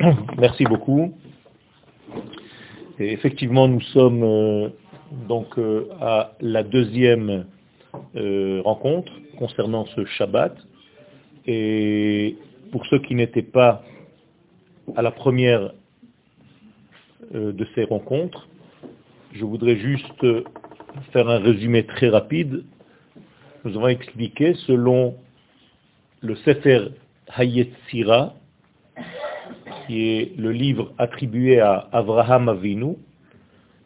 Merci beaucoup. Effectivement, nous sommes euh, donc euh, à la deuxième euh, rencontre concernant ce Shabbat. Et pour ceux qui n'étaient pas à la première de ces rencontres, je voudrais juste faire un résumé très rapide. Nous avons expliqué selon le Sefer Hayetzira, qui est le livre attribué à Avraham Avinu.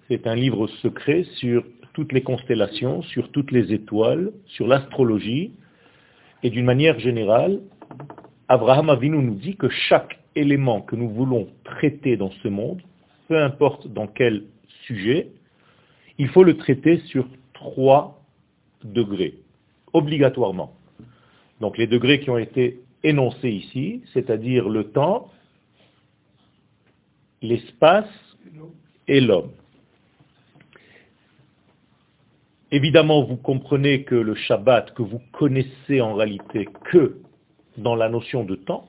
C'est un livre secret sur toutes les constellations, sur toutes les étoiles, sur l'astrologie. Et d'une manière générale, Avraham Avinu nous dit que chaque élément que nous voulons traiter dans ce monde, peu importe dans quel sujet, il faut le traiter sur trois degrés, obligatoirement. Donc les degrés qui ont été énoncés ici, c'est-à-dire le temps, l'espace et l'homme. Évidemment, vous comprenez que le Shabbat, que vous connaissez en réalité que dans la notion de temps,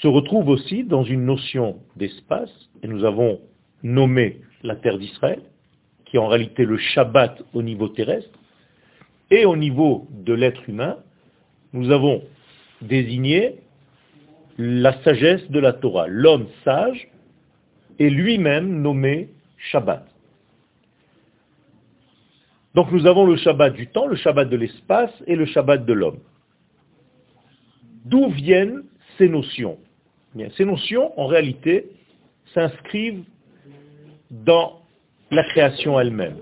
se retrouve aussi dans une notion d'espace, et nous avons nommé la terre d'Israël, qui est en réalité le Shabbat au niveau terrestre, et au niveau de l'être humain, nous avons désigné la sagesse de la Torah. L'homme sage est lui-même nommé Shabbat. Donc nous avons le Shabbat du temps, le Shabbat de l'espace et le Shabbat de l'homme. D'où viennent ces notions? Ces notions, en réalité, s'inscrivent dans la création elle-même.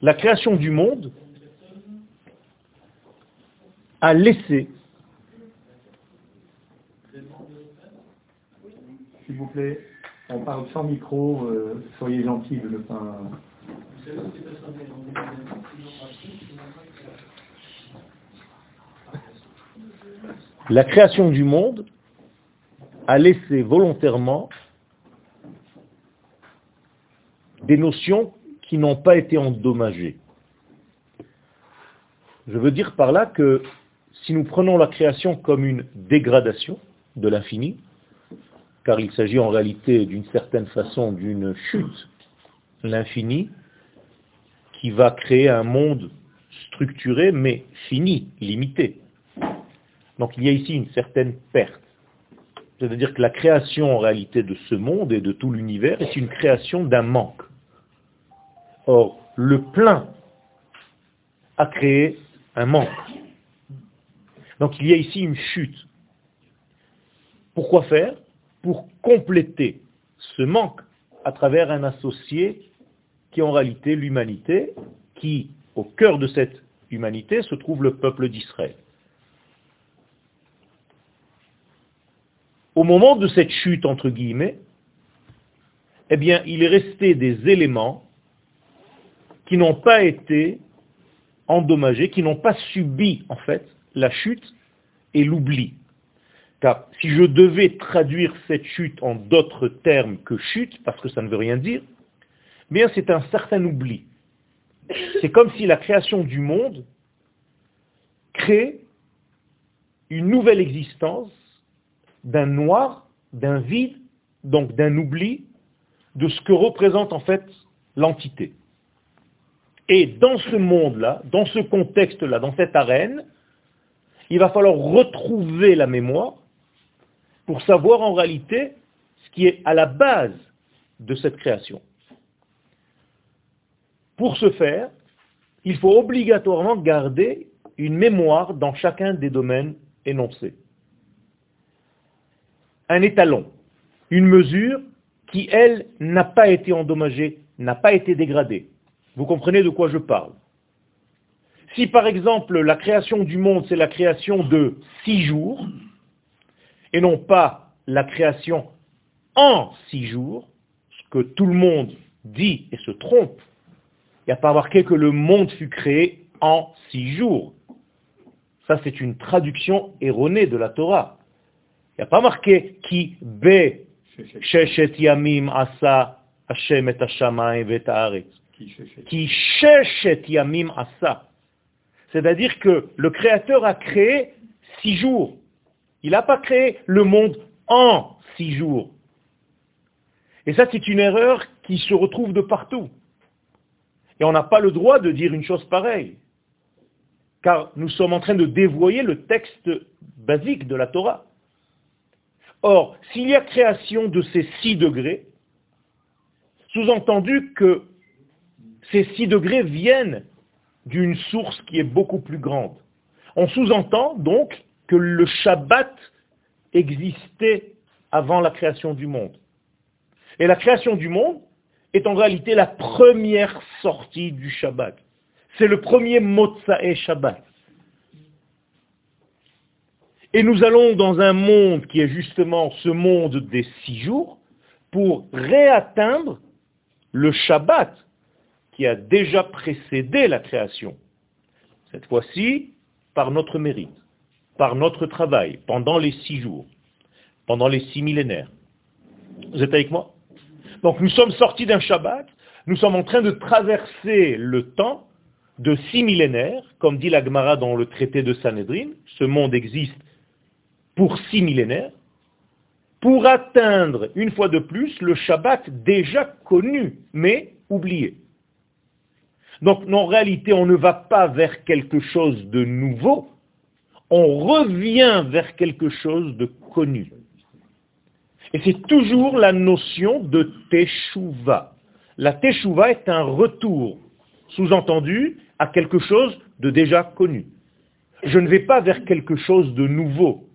La création du monde a laissé S'il vous plaît, on parle sans micro, euh, soyez gentils de ne pas... La création du monde a laissé volontairement des notions qui n'ont pas été endommagées. Je veux dire par là que si nous prenons la création comme une dégradation de l'infini, car il s'agit en réalité d'une certaine façon d'une chute, l'infini, qui va créer un monde structuré mais fini, limité. Donc il y a ici une certaine perte. C'est-à-dire que la création en réalité de ce monde et de tout l'univers est une création d'un manque. Or, le plein a créé un manque. Donc il y a ici une chute. Pourquoi faire? Pour compléter ce manque à travers un associé qui est en réalité l'humanité, qui, au cœur de cette humanité, se trouve le peuple d'Israël. Au moment de cette chute, entre guillemets, eh bien, il est resté des éléments qui n'ont pas été endommagés, qui n'ont pas subi, en fait, la chute et l'oubli. Car si je devais traduire cette chute en d'autres termes que chute, parce que ça ne veut rien dire, bien c'est un certain oubli. C'est comme si la création du monde crée une nouvelle existence d'un noir, d'un vide, donc d'un oubli de ce que représente en fait l'entité. Et dans ce monde-là, dans ce contexte-là, dans cette arène, il va falloir retrouver la mémoire pour savoir en réalité ce qui est à la base de cette création. Pour ce faire, il faut obligatoirement garder une mémoire dans chacun des domaines énoncés. Un étalon, une mesure qui, elle, n'a pas été endommagée, n'a pas été dégradée. Vous comprenez de quoi je parle Si par exemple la création du monde, c'est la création de six jours, et non pas la création en six jours, ce que tout le monde dit et se trompe. Il n'y a pas marqué que le monde fut créé en six jours. Ça, c'est une traduction erronée de la Torah. Il n'y a pas marqué qui be sheshet yamim asa Hashem et et Qui sheshet yamim asa. C'est-à-dire que le Créateur a créé six jours Il n'a pas créé le monde en six jours. Et ça, c'est une erreur qui se retrouve de partout. Et on n'a pas le droit de dire une chose pareille. Car nous sommes en train de dévoyer le texte basique de la Torah. Or, s'il y a création de ces six degrés, sous-entendu que ces six degrés viennent d'une source qui est beaucoup plus grande. On sous-entend donc que le Shabbat existait avant la création du monde. Et la création du monde est en réalité la première sortie du Shabbat. C'est le premier Motsae Shabbat. Et nous allons dans un monde qui est justement ce monde des six jours pour réatteindre le Shabbat qui a déjà précédé la création. Cette fois-ci, par notre mérite, par notre travail, pendant les six jours, pendant les six millénaires. Vous êtes avec moi? Donc nous sommes sortis d'un Shabbat, nous sommes en train de traverser le temps de six millénaires, comme dit la Gemara dans le traité de Sanhedrin, ce monde existe pour six millénaires, pour atteindre une fois de plus le Shabbat déjà connu, mais oublié. Donc en réalité, on ne va pas vers quelque chose de nouveau, on revient vers quelque chose de connu. Et c'est toujours la notion de teshuva. La teshuva est un retour, sous-entendu, à quelque chose de déjà connu. Je ne vais pas vers quelque chose de nouveau.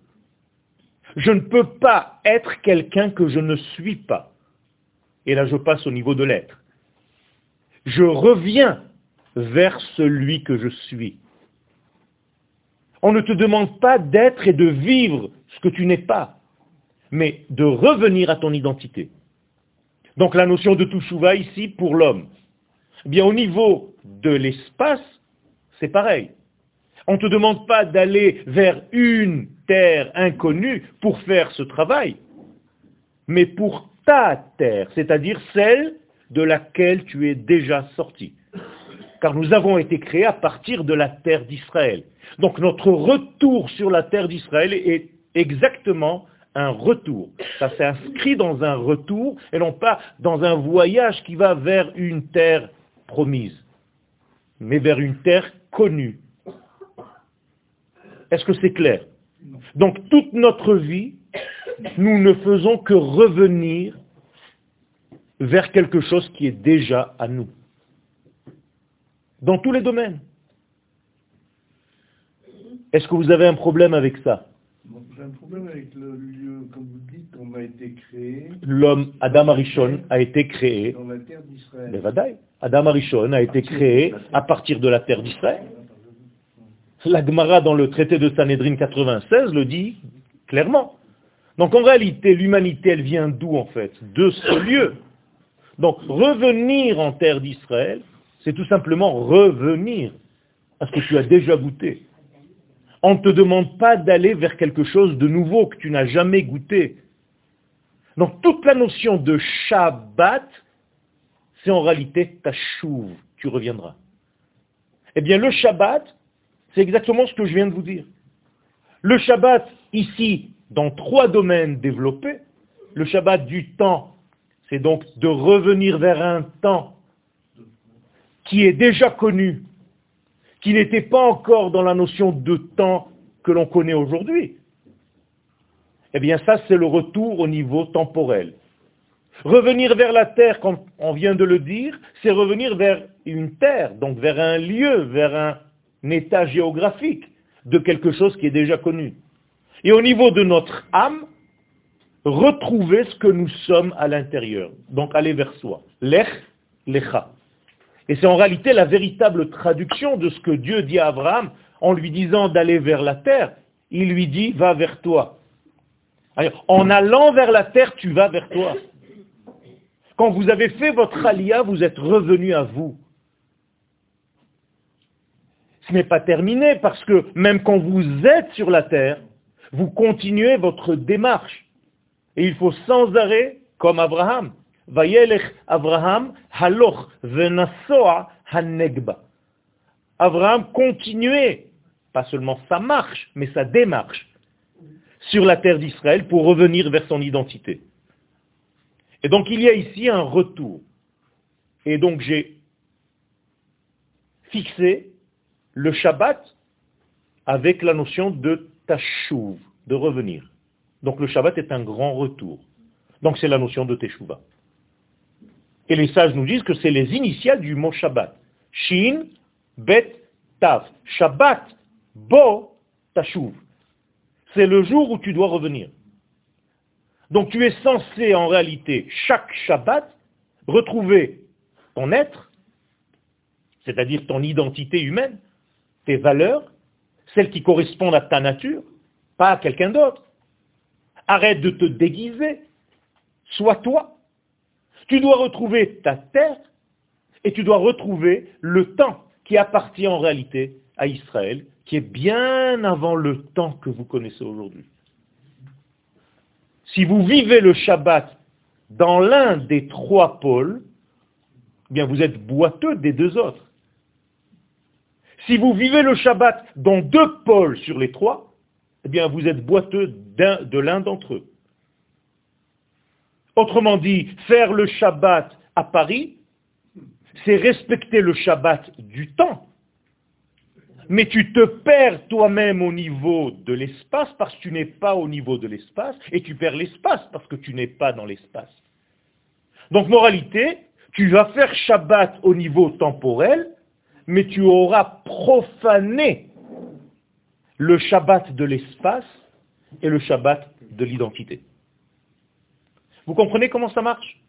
Je ne peux pas être quelqu'un que je ne suis pas. Et là, je passe au niveau de l'être. Je reviens vers celui que je suis. On ne te demande pas d'être et de vivre ce que tu n'es pas, mais de revenir à ton identité. Donc la notion de Touchouva ici pour l'homme. Eh bien au niveau de l'espace, c'est pareil. On ne te demande pas d'aller vers une terre inconnue pour faire ce travail, mais pour ta terre, c'est-à-dire celle de laquelle tu es déjà sorti car nous avons été créés à partir de la terre d'Israël. Donc notre retour sur la terre d'Israël est exactement un retour. Ça s'inscrit dans un retour et non pas dans un voyage qui va vers une terre promise, mais vers une terre connue. Est-ce que c'est clair? Donc toute notre vie, nous ne faisons que revenir vers quelque chose qui est déjà à nous dans tous les domaines. Est-ce que vous avez un problème avec ça J'ai un problème avec le lieu, comme vous dites, on a été créé. L'homme, Adam Arishon, a été créé. Dans la terre d'Israël. Adam Arishon a été créé à partir de la terre d'Israël. La Gemara dans le traité de Sanhedrin 96 le dit clairement. Donc en réalité, l'humanité, elle vient d'où en fait? De ce lieu. Donc revenir en terre d'Israël, c'est tout simplement revenir à ce que tu as déjà goûté. On ne te demande pas d'aller vers quelque chose de nouveau que tu n'as jamais goûté. Donc toute la notion de Shabbat, c'est en réalité ta chouve, tu reviendras. Eh bien le Shabbat, c'est exactement ce que je viens de vous dire. Le Shabbat, ici, dans trois domaines développés, le Shabbat du temps, c'est donc de revenir vers un temps qui est déjà connu, qui n'était pas encore dans la notion de temps que l'on connaît aujourd'hui, eh bien ça c'est le retour au niveau temporel. Revenir vers la terre, comme on vient de le dire, c'est revenir vers une terre, donc vers un lieu, vers un, état géographique de quelque chose qui est déjà connu. Et au niveau de notre âme, retrouver ce que nous sommes à l'intérieur. Donc aller vers soi. Lech, lecha. Et c'est en réalité la véritable traduction de ce que Dieu dit à Abraham en lui disant d'aller vers la terre. Il lui dit, va vers toi. en allant vers la terre, tu vas vers toi. Quand vous avez fait votre alia, vous êtes revenu à vous. Ce n'est pas terminé parce que même quand vous êtes sur la terre, vous continuez votre démarche. Et il faut sans arrêt, comme Abraham, Abraham haloch hanegba. Abraham continuait, pas seulement sa marche, mais sa démarche, sur la terre d'Israël pour revenir vers son identité. Et donc il y a ici un retour. Et donc j'ai fixé le Shabbat avec la notion de tachouv, de revenir. Donc le Shabbat est un grand retour. Donc c'est la notion de Teshuvah. Et les sages nous disent que c'est les initiales du mot Shabbat. Shin, Bet, Tav. Shabbat, Bo, Tashuv. C'est le jour où tu dois revenir. Donc tu es censé en réalité, chaque Shabbat, retrouver ton être, c'est-à-dire ton identité humaine, tes valeurs, celles qui correspondent à ta nature, pas à quelqu'un d'autre. Arrête de te déguiser. Sois toi. Tu dois retrouver ta terre et tu dois retrouver le temps qui appartient en réalité à Israël, qui est bien avant le temps que vous connaissez aujourd'hui. Si vous vivez le Shabbat dans l'un des trois pôles, eh bien vous êtes boiteux des deux autres. Si vous vivez le Shabbat dans deux pôles sur les trois, eh bien vous êtes boiteux de l'un d'entre eux. Autrement dit, faire le Shabbat à Paris, c'est respecter le Shabbat du temps. Mais tu te perds toi-même au niveau de l'espace parce que tu n'es pas au niveau de l'espace, et tu perds l'espace parce que tu n'es pas dans l'espace. Donc moralité, tu vas faire Shabbat au niveau temporel, mais tu auras profané le Shabbat de l'espace et le Shabbat de l'identité. Vous comprenez comment ça marche?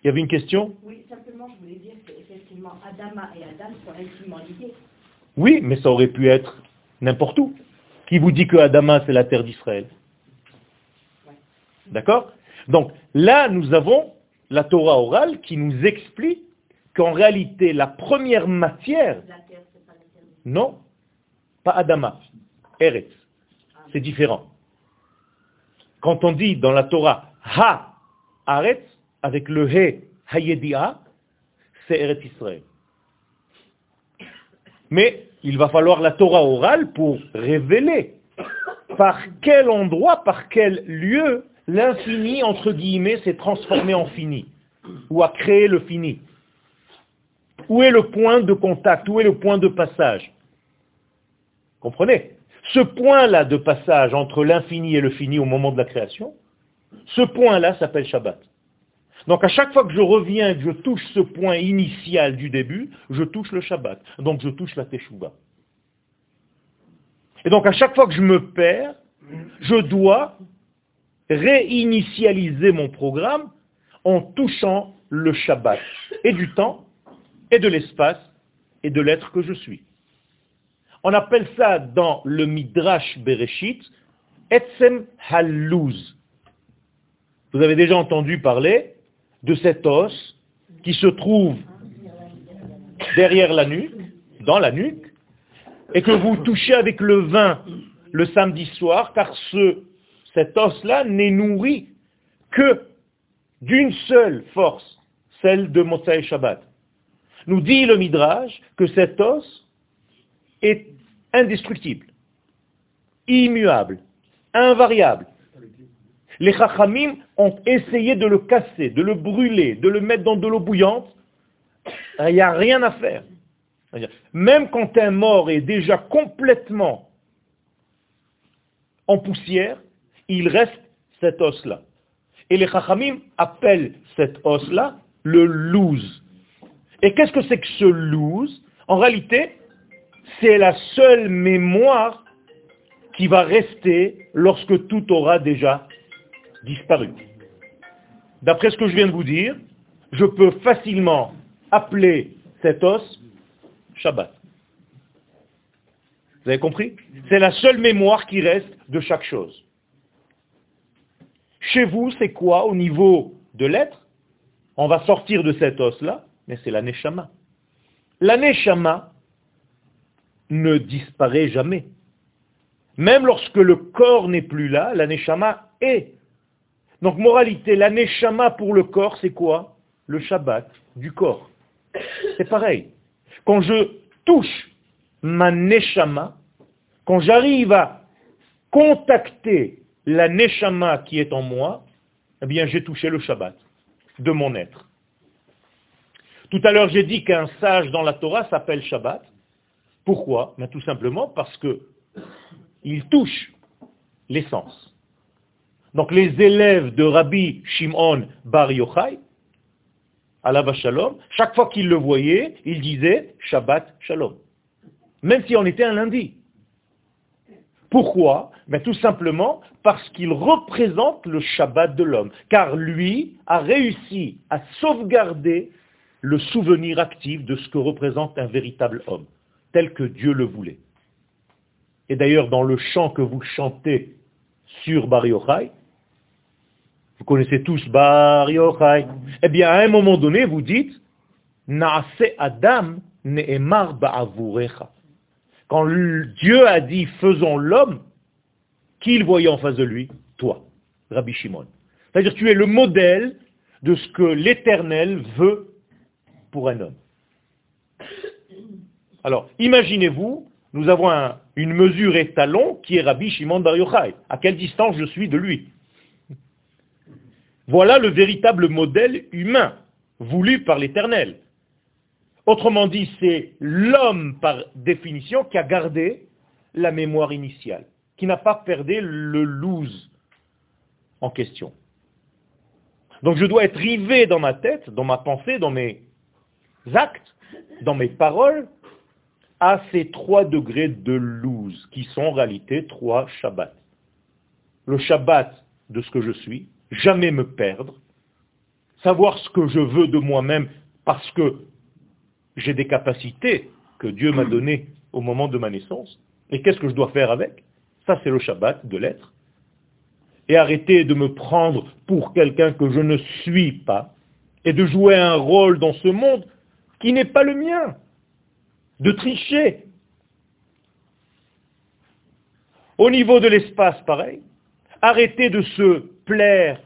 Il y avait une question? Oui, simplement, je voulais dire qu'effectivement, Adama et Adam sont intimement liés. Oui, mais ça aurait pu être n'importe où. Qui vous dit que Adama, c'est la terre d'Israël? D'accord? Donc là, nous avons la Torah orale qui nous explique qu'en réalité, la première matière... La terre, pas la terre. Non, pas Adama, Eretz. C'est différent. Quand on dit dans la Torah Ha Aretz, avec le He Hayedia, c'est Eretz Israël. Mais il va falloir la Torah orale pour révéler par quel endroit, par quel lieu l'infini, entre guillemets, s'est transformé en fini, ou a créé le fini. Où est le point de contact? Où est le point de passage? Comprenez? Ce point-là de passage entre l'infini et le fini au moment de la création, ce point-là s'appelle Shabbat. Donc à chaque fois que je reviens et que je touche ce point initial du début, je touche le Shabbat. Donc je touche la Teshuvah. Et donc à chaque fois que je me perds, je dois réinitialiser mon programme en touchant le Shabbat et du temps et de l'espace et de l'être que je suis. On appelle ça dans le Midrash Bereshit, Etzem Haluz. Vous avez déjà entendu parler de cet os qui se trouve derrière la nuque, dans la nuque, et que vous touchez avec le vin le samedi soir, car ce, cet os-là n'est nourri que d'une seule force, celle de Motsai Shabbat. Nous dit le Midrash que cet os est indestructible, immuable, invariable. Les Chachamim ont essayé de le casser, de le brûler, de le mettre dans de l'eau bouillante. Il n'y a rien à faire. Même quand un mort est déjà complètement en poussière, il reste cet os-là. Et les Chachamim appellent cet os-là le loose. Et qu'est-ce que c'est que ce loose? En réalité, c'est la seule mémoire qui va rester lorsque tout aura déjà disparu. D'après ce que je viens de vous dire, je peux facilement appeler cet os Shabbat. Vous avez compris? C'est la seule mémoire qui reste de chaque chose. Chez vous, c'est quoi au niveau de l'être? On va sortir de cet os-là, mais c'est la Neshama. La Neshama ne disparaît jamais. Même lorsque le corps n'est plus là, la Neshama est. Donc moralité, la Neshama pour le corps, c'est quoi? Le Shabbat du corps. C'est pareil. Quand je touche ma Neshama, Quand j'arrive à contacter la neshama qui est en moi, eh bien j'ai touché le Shabbat de mon être. Tout à l'heure, j'ai dit qu'un sage dans la Torah s'appelle Shabbat. Pourquoi ben, Tout simplement parce que il touche l'essence. Donc les élèves de Rabbi Shimon Bar Yochai, la Shalom, chaque fois qu'ils le voyaient, ils disaient Shabbat Shalom. Même si on était un lundi. Pourquoi ben, Tout simplement parce qu'il représente le Shabbat de l'homme. Car lui a réussi à sauvegarder le souvenir actif de ce que représente un véritable homme, tel que Dieu le voulait. Et d'ailleurs, dans le chant que vous chantez sur Bar Yochai, vous connaissez tous Bar Yochai, eh bien, à un moment donné, vous dites, Naase Adam ne'emar ba'avurecha. Quand Dieu a dit, faisons l'homme, qui il voyait en face de lui Toi, Rabbi Shimon. C'est-à-dire, tu es le modèle de ce que l'Éternel veut pour un homme. Alors, imaginez-vous, nous avons une mesure étalon qui est Rabbi Shimon Bar Yochai. À quelle distance je suis de lui Voilà le véritable modèle humain voulu par l'Éternel. Autrement dit, c'est l'homme par définition qui a gardé la mémoire initiale, qui n'a pas perdu le lose en question. Donc je dois être rivé dans ma tête, dans ma pensée, dans mes actes, dans mes paroles, à ces trois degrés de loose, qui sont en réalité trois Shabbats. Le Shabbat de ce que je suis, jamais me perdre, savoir ce que je veux de moi-même parce que j'ai des capacités que Dieu m'a données au moment de ma naissance, et qu'est-ce que je dois faire avec? Ça, c'est le Shabbat de l'être. Et arrêter de me prendre pour quelqu'un que je ne suis pas, et de jouer un rôle dans ce monde qui n'est pas le mien, de tricher. Au niveau de l'espace, pareil, arrêter de se plaire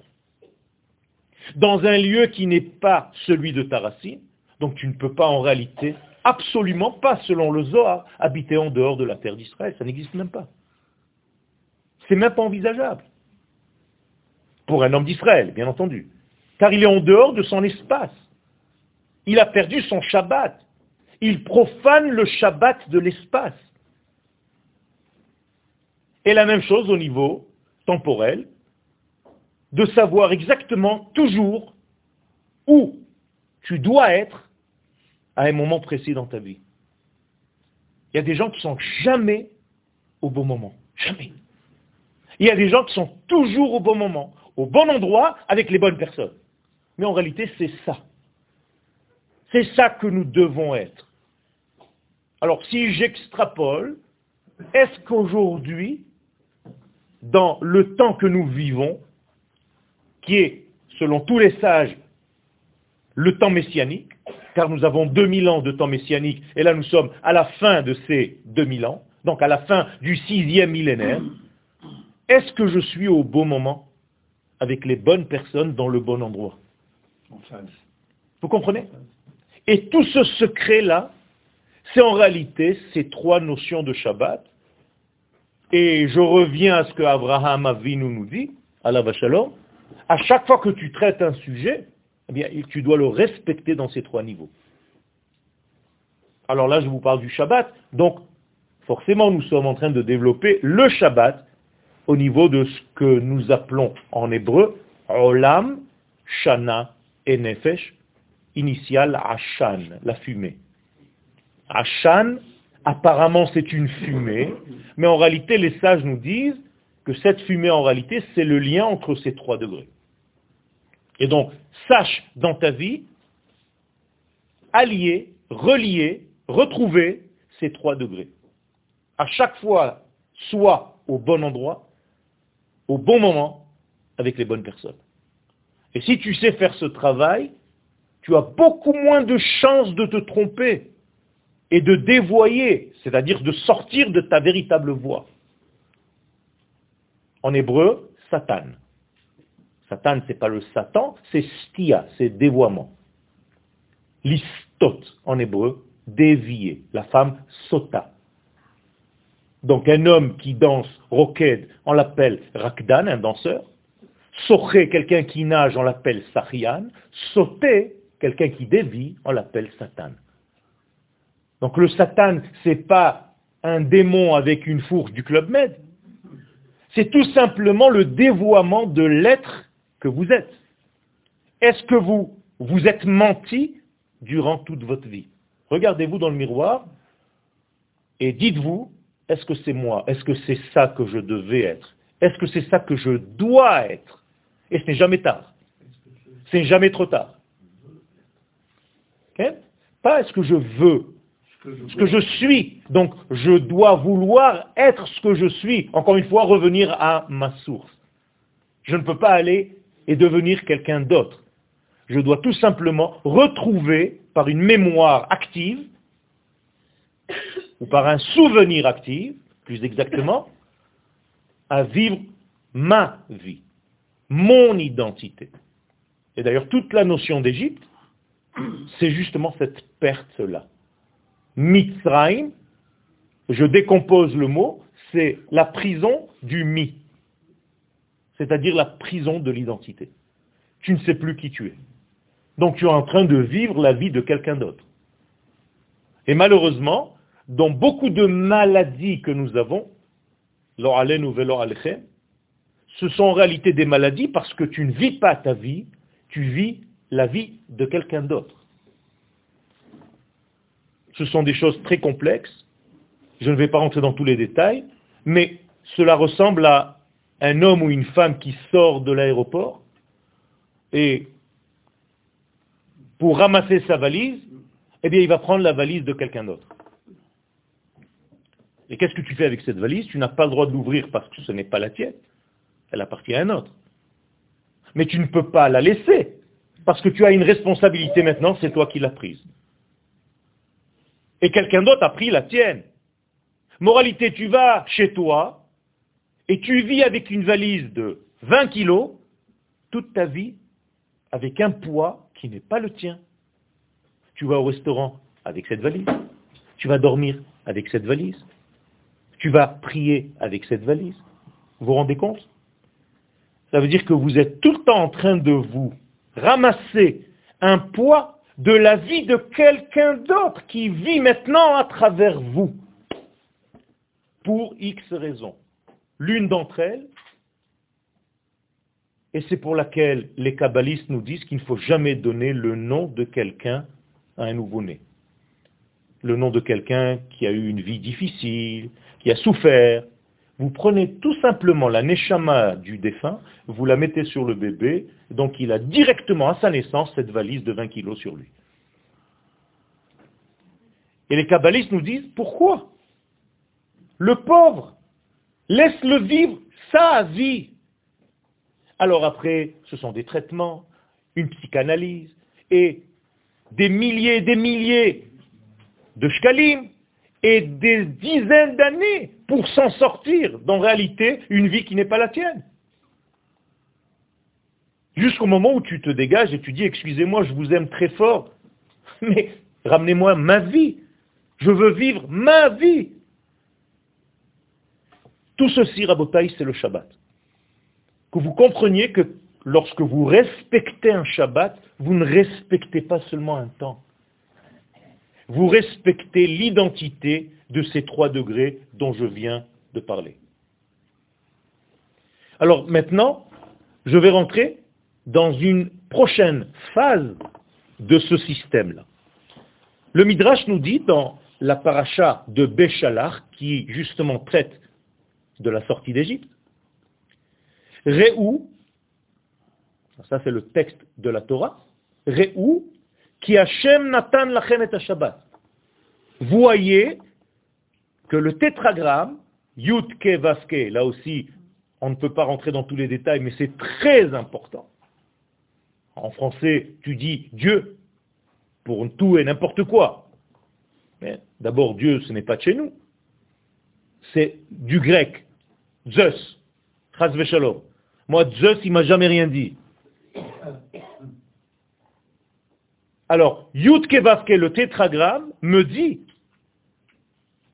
dans un lieu qui n'est pas celui de ta racine, donc tu ne peux pas en réalité, absolument pas, selon le Zohar, habiter en dehors de la terre d'Israël, ça n'existe même pas. C'est même pas envisageable. Pour un homme d'Israël, bien entendu. Car il est en dehors de son espace. Il a perdu son Shabbat. Il profane le Shabbat de l'espace. Et la même chose au niveau temporel, de savoir exactement toujours où tu dois être à un moment précis dans ta vie. Il y a des gens qui sont jamais au bon moment. Jamais. Il y a des gens qui sont toujours au bon moment, au bon endroit, avec les bonnes personnes. Mais en réalité, c'est ça. C'est ça que nous devons être. Alors si j'extrapole, est-ce qu'aujourd'hui, dans le temps que nous vivons, qui est, selon tous les sages, le temps messianique, car nous avons 2000 ans de temps messianique, et là nous sommes à la fin de ces 2000 ans, donc à la fin du sixième millénaire, est-ce que je suis au bon moment, avec les bonnes personnes, dans le bon endroit? Vous comprenez? Et tout ce secret-là, c'est en réalité ces trois notions de Shabbat. Et je reviens à ce que Abraham Avinu nous dit, à la Vachalom, à chaque fois que tu traites un sujet, eh tu dois le respecter dans ces trois niveaux. Alors là, je vous parle du Shabbat. Donc, forcément, nous sommes en train de développer le Shabbat au niveau de ce que nous appelons en hébreu Olam, Shana et Nefesh, initiale Ashan, la fumée. Ashan, apparemment c'est une fumée, mais en réalité les sages nous disent que cette fumée en réalité c'est le lien entre ces trois degrés. Et donc, sache dans ta vie allier, relier, retrouver ces trois degrés. À chaque fois, sois au bon endroit, au bon moment, avec les bonnes personnes. Et si tu sais faire ce travail, tu as beaucoup moins de chances de te tromper et de dévoyer, c'est-à-dire de sortir de ta véritable voie. En hébreu, Satan. Satan, ce n'est pas le Satan, c'est stia, c'est dévoiement. Listot, en hébreu, dévier. La femme sota. Donc un homme qui danse roked, on l'appelle rakdan, un danseur. Soché, quelqu'un qui nage, on l'appelle sachian. Sauter, quelqu'un qui dévie, on l'appelle satan. Donc le satan, c'est pas un démon avec une fourche du club med. C'est tout simplement le dévoiement de l'être que vous êtes. Est-ce que vous vous êtes menti durant toute votre vie? Regardez-vous dans le miroir et dites-vous, est-ce que c'est moi? Est-ce que c'est ça que je devais être? Est-ce que c'est ça que je dois être? Et ce n'est jamais tard. Ce n'est jamais trop tard. Pas est-ce que je veux, ce que je suis. Donc je dois vouloir être ce que je suis. Encore une fois, revenir à ma source. Je ne peux pas aller et devenir quelqu'un d'autre. Je dois tout simplement retrouver par une mémoire active, ou par un souvenir actif, plus exactement, à vivre ma vie, mon identité. Et d'ailleurs, toute la notion d'Égypte, c'est justement cette perte-là. Mitzrayim, je décompose le mot, c'est la prison du mi, c'est-à-dire la prison de l'identité. Tu ne sais plus qui tu es. Donc tu es en train de vivre la vie de quelqu'un d'autre. Et malheureusement, dans beaucoup de maladies que nous avons, ce sont en réalité des maladies parce que tu ne vis pas ta vie, tu vis la vie de quelqu'un d'autre. Ce sont des choses très complexes, je ne vais pas rentrer dans tous les détails, mais cela ressemble à un homme ou une femme qui sort de l'aéroport et pour ramasser sa valise, eh bien il va prendre la valise de quelqu'un d'autre. Et qu'est-ce que tu fais avec cette valise? Tu n'as pas le droit de l'ouvrir parce que ce n'est pas la tienne. Elle appartient à un autre. Mais tu ne peux pas la laisser parce que tu as une responsabilité maintenant, c'est toi qui l'as prise. Et quelqu'un d'autre a pris la tienne. Moralité, tu vas chez toi et tu vis avec une valise de 20 kilos toute ta vie avec un poids qui n'est pas le tien. Tu vas au restaurant avec cette valise. Tu vas dormir avec cette valise. Tu vas prier avec cette valise. Vous vous rendez compte? Ça veut dire que vous êtes tout le temps en train de vous ramasser un poids de la vie de quelqu'un d'autre qui vit maintenant à travers vous. Pour X raisons. L'une d'entre elles, et c'est pour laquelle les kabbalistes nous disent qu'il ne faut jamais donner le nom de quelqu'un à un nouveau-né. Le nom de quelqu'un qui a eu une vie difficile, qui a souffert. Vous prenez tout simplement la neshama du défunt, vous la mettez sur le bébé, donc il a directement à sa naissance cette valise de 20 kilos sur lui. Et les kabbalistes nous disent, pourquoi? Le pauvre, laisse-le vivre sa vie. Alors après, ce sont des traitements, une psychanalyse, et des milliers et des milliers de shkalim, et des dizaines d'années pour s'en sortir, dans réalité, une vie qui n'est pas la tienne. Jusqu'au moment où tu te dégages et tu dis, excusez-moi, je vous aime très fort, mais ramenez-moi ma vie. Je veux vivre ma vie. Tout ceci, Rabotaï, c'est le Shabbat que vous compreniez que lorsque vous respectez un Shabbat, vous ne respectez pas seulement un temps. Vous respectez l'identité de ces trois degrés dont je viens de parler. Alors maintenant, je vais rentrer dans une prochaine phase de ce système-là. Le Midrash nous dit dans la paracha de Béchalar, qui justement traite de la sortie d'Égypte, Réou, ça c'est le texte de la Torah, Réou, qui Hashem Natan Lachem et Shabbat. Voyez que le tétragramme, Yutke Vaske, là aussi, on ne peut pas rentrer dans tous les détails, mais c'est très important. En français, tu dis Dieu pour tout et n'importe quoi. Mais d'abord, Dieu, ce n'est pas de chez nous. C'est du grec. Zeus. Moi, Zeus, il m'a jamais rien dit. Alors, Yud le tétragramme, me dit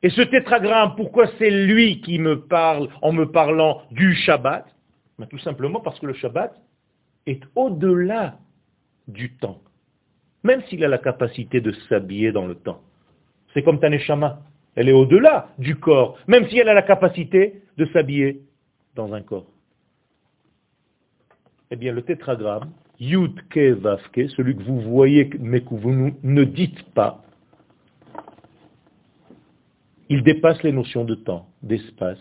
Et ce tétragramme, pourquoi c'est lui qui me parle en me parlant du Shabbat? Ben, Tout simplement parce que le Shabbat est au-delà du temps. Même s'il a la capacité de s'habiller dans le temps. C'est comme Taneshama. Elle est au-delà du corps, même si elle a la capacité de s'habiller dans un corps. Eh bien, le tétragramme, Yud Ke Vavke, celui que vous voyez mais que vous ne dites pas, il dépasse les notions de temps, d'espace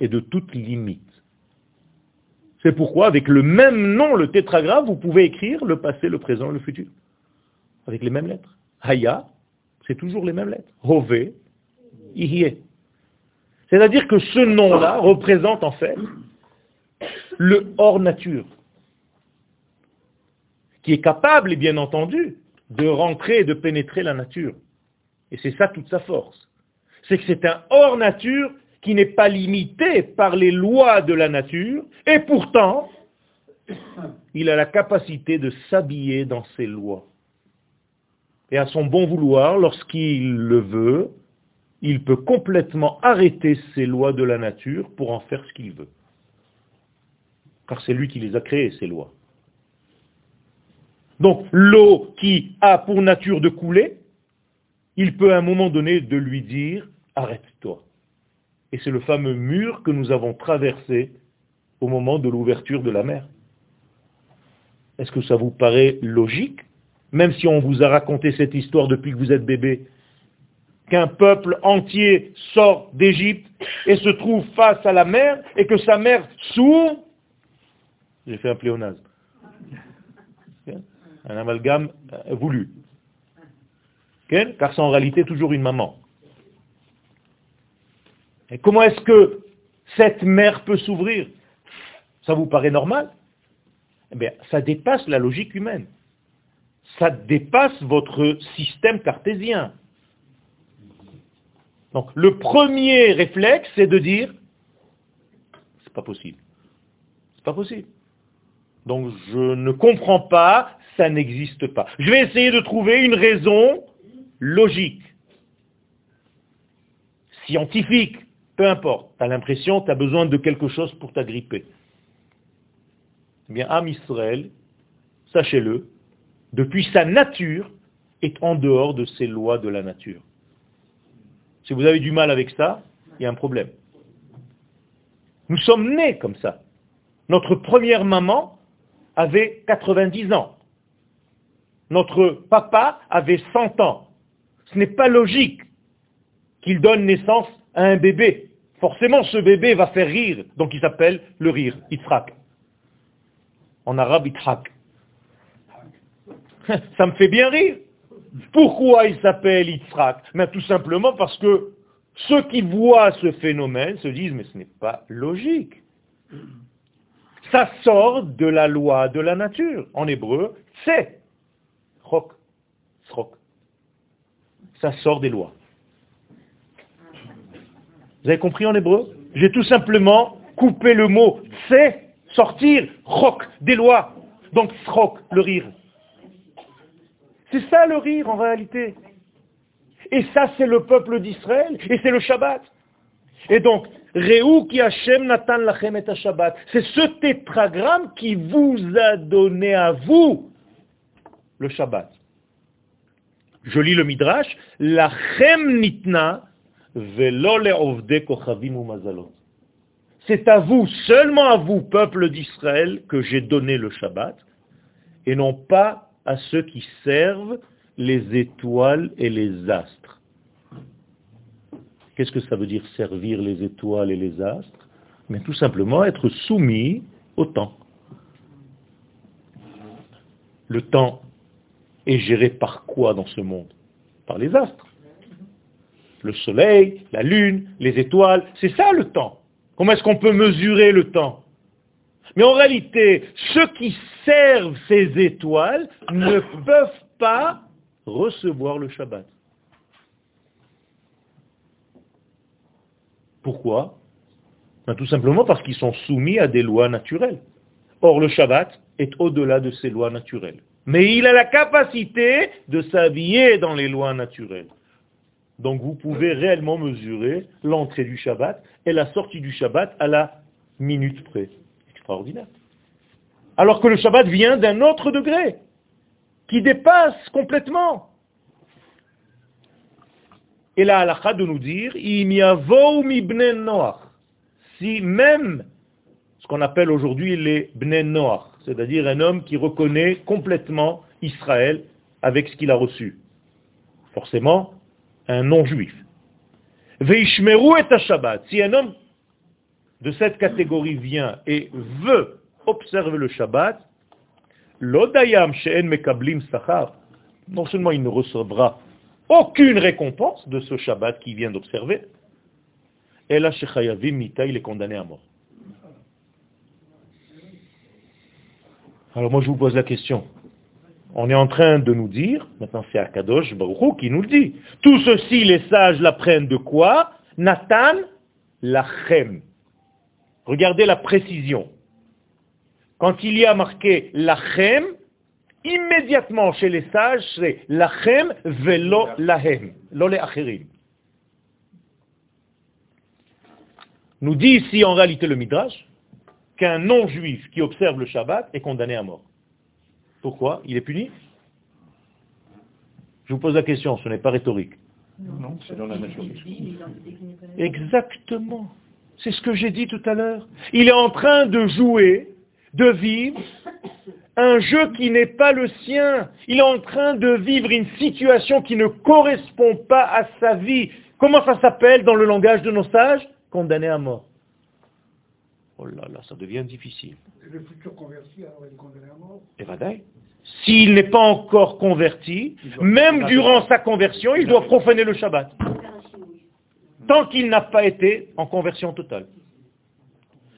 et de toute limite. C'est pourquoi, avec le même nom, le tétragramme, vous pouvez écrire le passé, le présent, le futur. Avec les mêmes lettres. Haya, c'est toujours les mêmes lettres. Hove, Ihye. C'est-à-dire que ce nom-là représente en fait le hors nature, qui est capable, bien entendu, de rentrer et de pénétrer la nature. Et c'est ça toute sa force. C'est que c'est un hors nature qui n'est pas limité par les lois de la nature, et pourtant, il a la capacité de s'habiller dans ces lois. Et à son bon vouloir, lorsqu'il le veut, il peut complètement arrêter ces lois de la nature pour en faire ce qu'il veut. Car c'est lui qui les a créées, ces lois. Donc l'eau qui a pour nature de couler, il peut à un moment donné de lui dire, arrête-toi. Et c'est le fameux mur que nous avons traversé au moment de l'ouverture de la mer. Est-ce que ça vous paraît logique? Même si on vous a raconté cette histoire depuis que vous êtes bébé, qu'un peuple entier sort d'Égypte et se trouve face à la mer et que sa mère s'ouvre, j'ai fait un pléonasme, un amalgame euh, voulu, car c'est en réalité toujours une maman. Et comment est-ce que cette mer peut s'ouvrir? Ça vous paraît normal? Eh bien, ça dépasse la logique humaine. Ça dépasse votre système cartésien. Donc, le premier réflexe, c'est de dire, c'est pas possible. C'est pas possible. Donc, je ne comprends pas, ça n'existe pas. Je vais essayer de trouver une raison logique, scientifique, peu importe, tu as l'impression, tu as besoin de quelque chose pour t'agripper. Eh bien, Am Israël, sachez-le, depuis sa nature, est en dehors de ces lois de la nature. Si vous avez du mal avec ça, il y a un problème. Nous sommes nés comme ça. Notre première maman avait 90 ans. Notre papa avait 100 ans. Ce n'est pas logique qu'il donne naissance à un bébé forcément ce bébé va faire rire, donc il s'appelle le rire, Yitzhak. En arabe, Yitzhak. Ça me fait bien rire. Pourquoi il s'appelle Yitzhak? Mais Tout simplement parce que ceux qui voient ce phénomène se disent, mais ce n'est pas logique. Ça sort de la loi de la nature. En hébreu, c'est. Chok. Ça sort des lois. Vous avez compris en hébreu? J'ai tout simplement coupé le mot c'est sortir, roc, des lois. Donc srok, le rire. C'est ça le rire en réalité. Et ça c'est le peuple d'Israël, et c'est le Shabbat. Et donc, C'est ce tétragramme qui vous a donné à vous le Shabbat. Je lis le Midrash, Lachem Nitna c'est à vous, seulement à vous, peuple d'Israël, que j'ai donné le Shabbat, et non pas à ceux qui servent les étoiles et les astres. Qu'est-ce que ça veut dire servir les étoiles et les astres? Mais tout simplement être soumis au temps. Le temps est géré par quoi dans ce monde? Par les astres le soleil, la lune, les étoiles, c'est ça le temps. Comment est-ce qu'on peut mesurer le temps? Mais en réalité, ceux qui servent ces étoiles ne peuvent pas recevoir le Shabbat. Pourquoi? Ben, Tout simplement parce qu'ils sont soumis à des lois naturelles. Or, le Shabbat est au-delà de ces lois naturelles. Mais il a la capacité de s'habiller dans les lois naturelles. Donc vous pouvez réellement mesurer l'entrée du Shabbat et la sortie du Shabbat à la minute près. Extraordinaire. Alors que le Shabbat vient d'un autre degré, qui dépasse complètement. Et la halakha de nous dire, si même ce qu'on appelle aujourd'hui les bnei noach, c'est-à-dire un homme qui reconnaît complètement Israël avec ce qu'il a reçu, forcément un non-juif. Veishmeru et Shabbat, si un homme de cette catégorie vient et veut observer le Shabbat, l'odayam she'en mekablim sachar, non seulement il ne recevra aucune récompense de ce Shabbat qu'il vient d'observer, et là, Mita, il est condamné à mort. Alors moi je vous pose la question. On est en train de nous dire, maintenant c'est Akadosh Baruch qui nous le dit, tout ceci les sages l'apprennent de quoi? Nathan lachem. Regardez la précision. Quand il y a marqué lachem, immédiatement chez les sages, c'est lachem velo lahem, lo le acherim. Nous dit ici en réalité le Midrash qu'un non-juif qui observe le Shabbat est condamné à mort. Pourquoi? Il est puni? Je vous pose la question, ce n'est pas rhétorique. Non, c'est dans la nature. Exactement. C'est ce que j'ai dit tout à l'heure. Il est en train de jouer, de vivre un jeu qui n'est pas le sien. Il est en train de vivre une situation qui ne correspond pas à sa vie. Comment ça s'appelle dans le langage de nos sages? Condamné à mort. Oh là là, ça devient difficile. Et le futur converti, alors il est condamné à mort? Et Vadaï. S'il n'est pas encore converti, même durant sa conversion, il doit profaner le Shabbat. Tant qu'il n'a pas été en conversion totale.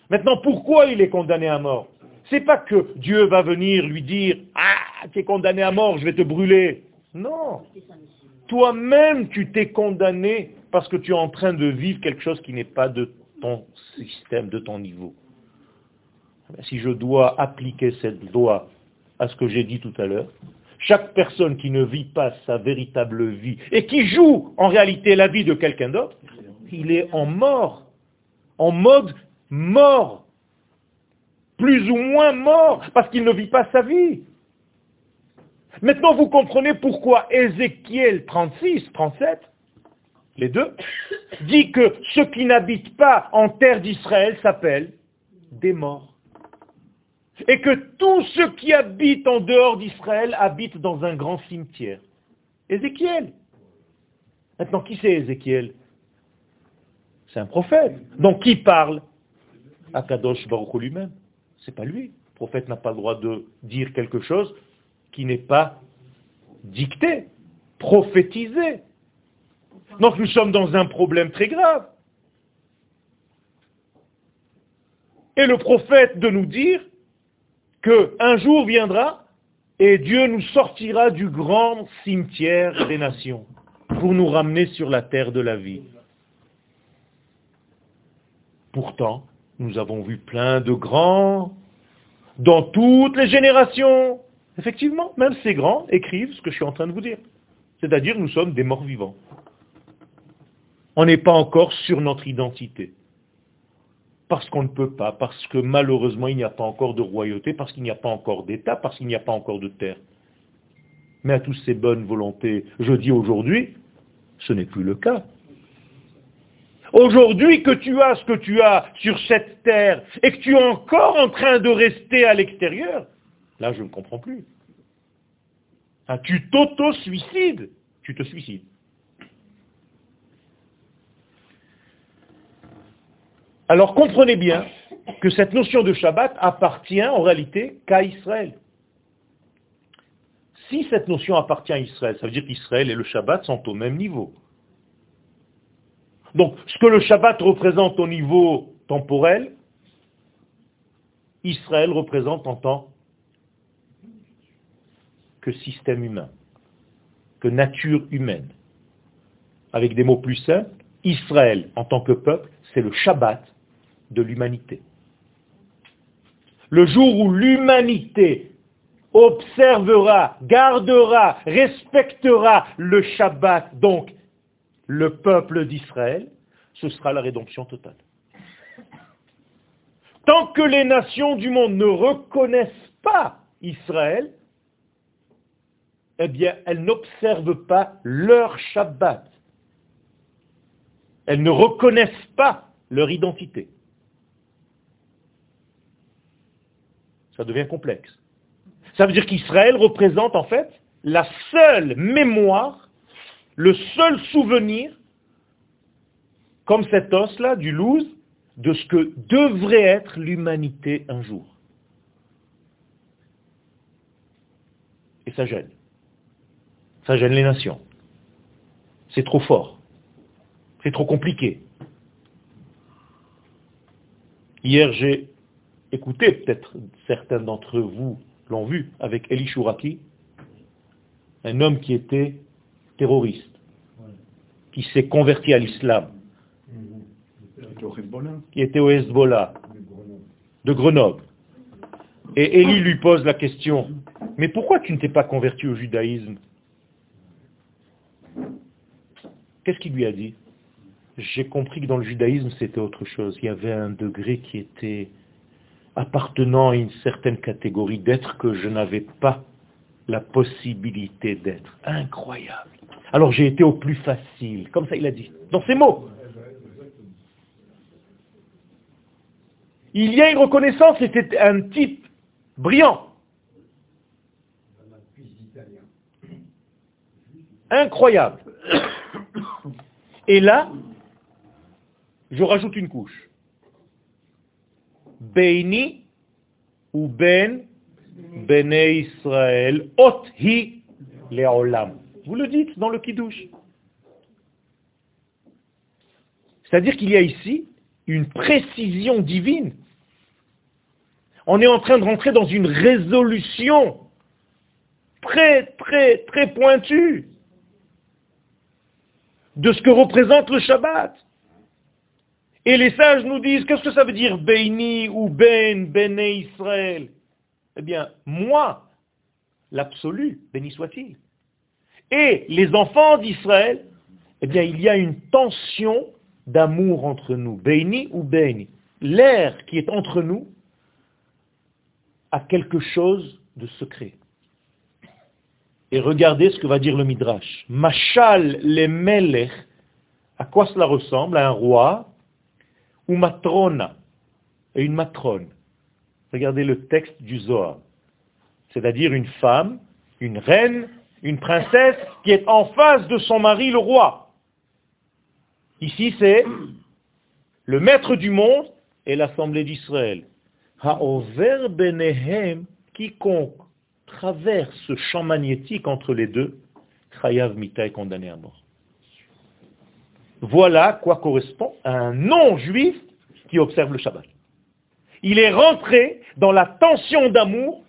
Maintenant, pourquoi il est condamné à mort? C'est pas que Dieu va venir lui dire Ah, tu es condamné à mort, je vais te brûler. Non. Toi-même, tu t'es condamné parce que tu es en train de vivre quelque chose qui n'est pas de ton système, de ton niveau. Si je dois appliquer cette loi à ce que j'ai dit tout à l'heure, chaque personne qui ne vit pas sa véritable vie et qui joue en réalité la vie de quelqu'un d'autre, il est en mort, en mode mort, plus ou moins mort, parce qu'il ne vit pas sa vie. Maintenant, vous comprenez pourquoi Ézéchiel 36, 37, les deux, dit que ceux qui n'habitent pas en terre d'Israël s'appellent des morts. Et que tous ceux qui habitent en dehors d'Israël habitent dans un grand cimetière. Ézéchiel. Maintenant, qui c'est Ézéchiel? C'est un prophète. Donc qui parle? Akadosh Baruch lui-même. C'est pas lui. Le prophète n'a pas le droit de dire quelque chose qui n'est pas dicté, prophétisé. Donc nous sommes dans un problème très grave. Et le prophète de nous dire qu'un jour viendra et Dieu nous sortira du grand cimetière des nations pour nous ramener sur la terre de la vie. Pourtant, nous avons vu plein de grands dans toutes les générations. Effectivement, même ces grands écrivent ce que je suis en train de vous dire. C'est-à-dire nous sommes des morts vivants on n'est pas encore sur notre identité. Parce qu'on ne peut pas, parce que malheureusement il n'y a pas encore de royauté, parce qu'il n'y a pas encore d'État, parce qu'il n'y a pas encore de terre. Mais à toutes ces bonnes volontés, je dis aujourd'hui, ce n'est plus le cas. Aujourd'hui que tu as ce que tu as sur cette terre et que tu es encore en train de rester à l'extérieur, là je ne comprends plus. Ah, tu t'auto-suicides, tu te suicides. Alors comprenez bien que cette notion de Shabbat appartient en réalité qu'à Israël. Si cette notion appartient à Israël, ça veut dire qu'Israël et le Shabbat sont au même niveau. Donc, ce que le Shabbat représente au niveau temporel, Israël représente en tant que système humain, que nature humaine. Avec des mots plus simples, Israël en tant que peuple, c'est le Shabbat de l'humanité. Le jour où l'humanité observera, gardera, respectera le Shabbat, donc le peuple d'Israël, ce sera la rédemption totale. Tant que les nations du monde ne reconnaissent pas Israël, eh bien, elles n'observent pas leur Shabbat. Elles ne reconnaissent pas leur identité. Ça devient complexe. Ça veut dire qu'Israël représente en fait la seule mémoire, le seul souvenir, comme cet os-là du loose, de ce que devrait être l'humanité un jour. Et ça gêne. Ça gêne les nations. C'est trop fort. C'est trop compliqué. Hier, j'ai écouté, peut-être certains d'entre vous l'ont vu, avec Eli Shuraki, un homme qui était terroriste, qui s'est converti à l'islam, qui était au Hezbollah, de Grenoble. Et Eli lui pose la question, mais pourquoi tu ne t'es pas converti au judaïsme? Qu'est-ce qu'il lui a dit? J'ai compris que dans le judaïsme, c'était autre chose. Il y avait un degré qui était appartenant à une certaine catégorie d'êtres que je n'avais pas la possibilité d'être. Incroyable. Alors j'ai été au plus facile, comme ça il a dit, dans ces mots. Il y a une reconnaissance, c'était un type brillant. Incroyable. Et là, je rajoute une couche. Beini ou Ben Bene Israël, Ot hi leolam. Vous le dites dans le Kiddush. C'est-à-dire qu'il y a ici une précision divine. On est en train de rentrer dans une résolution très, très, très pointue de ce que représente le Shabbat. Et les sages nous disent, qu'est-ce que ça veut dire Beini ou Ben, Bene Israël? Eh bien, moi, l'absolu, béni soit-il. Et les enfants d'Israël, eh bien, il y a une tension d'amour entre nous. Beini ou Beini. L'air qui est entre nous a quelque chose de secret. Et regardez ce que va dire le Midrash. Machal le melech, à quoi cela ressemble? À un roi ou matrona, et une matrone. Regardez le texte du Zohar. C'est-à-dire une femme, une reine, une princesse qui est en face de son mari, le roi. Ici, c'est le maître du monde et l'assemblée d'Israël. Ha'over benehem, quiconque traverse ce champ magnétique entre les deux, Chayav Mita est condamné à mort. Voilà quoi correspond à un non-juif qui observe le Shabbat. Il est rentré dans la tension d'amour,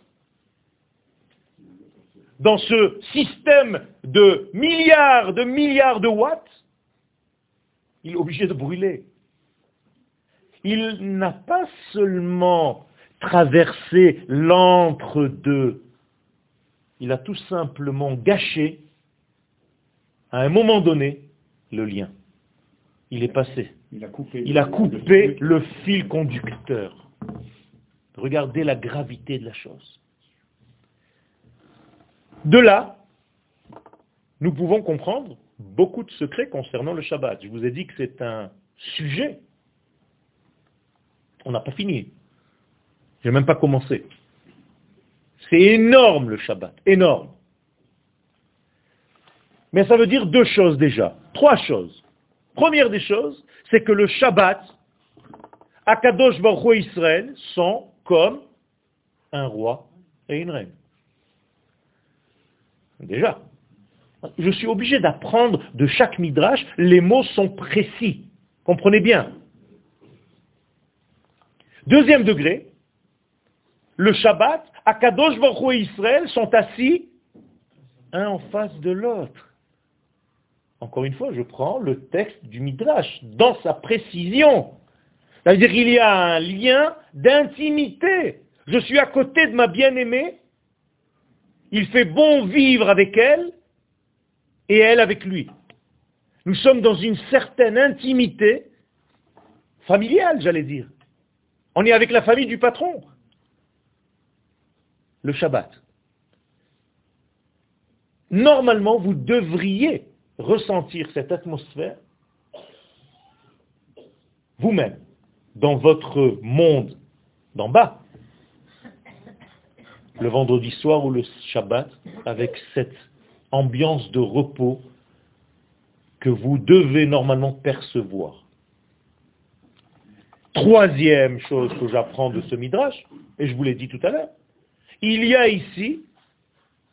dans ce système de milliards de milliards de watts, il est obligé de brûler. Il n'a pas seulement traversé l'entre-deux, il a tout simplement gâché, à un moment donné, le lien il est passé. Il a coupé, il a coupé le, fil conducteur. Regardez la gravité de la chose. De là, nous pouvons comprendre beaucoup de secrets concernant le Shabbat. Je vous ai dit que c'est un sujet. On n'a pas fini. Je n'ai même pas commencé. C'est énorme le Shabbat, énorme. Mais ça veut dire deux choses déjà, trois choses. Première des choses, c'est que le Shabbat, Akadosh Baruch Israël sont comme un roi et une reine. Déjà. Je suis obligé d'apprendre de chaque midrash, les mots sont précis. Comprenez bien. Deuxième degré, le Shabbat, Akadosh Baruch et Israël sont assis un en face de l'autre. Encore une fois, je prends le texte du Midrash dans sa précision. C'est-à-dire qu'il y a un lien d'intimité. Je suis à côté de ma bien-aimée. Il fait bon vivre avec elle et elle avec lui. Nous sommes dans une certaine intimité familiale, j'allais dire. On est avec la famille du patron. Le Shabbat. Normalement, vous devriez ressentir cette atmosphère vous-même, dans votre monde d'en bas, le vendredi soir ou le Shabbat, avec cette ambiance de repos que vous devez normalement percevoir. Troisième chose que j'apprends de ce midrash, et je vous l'ai dit tout à l'heure, il y a ici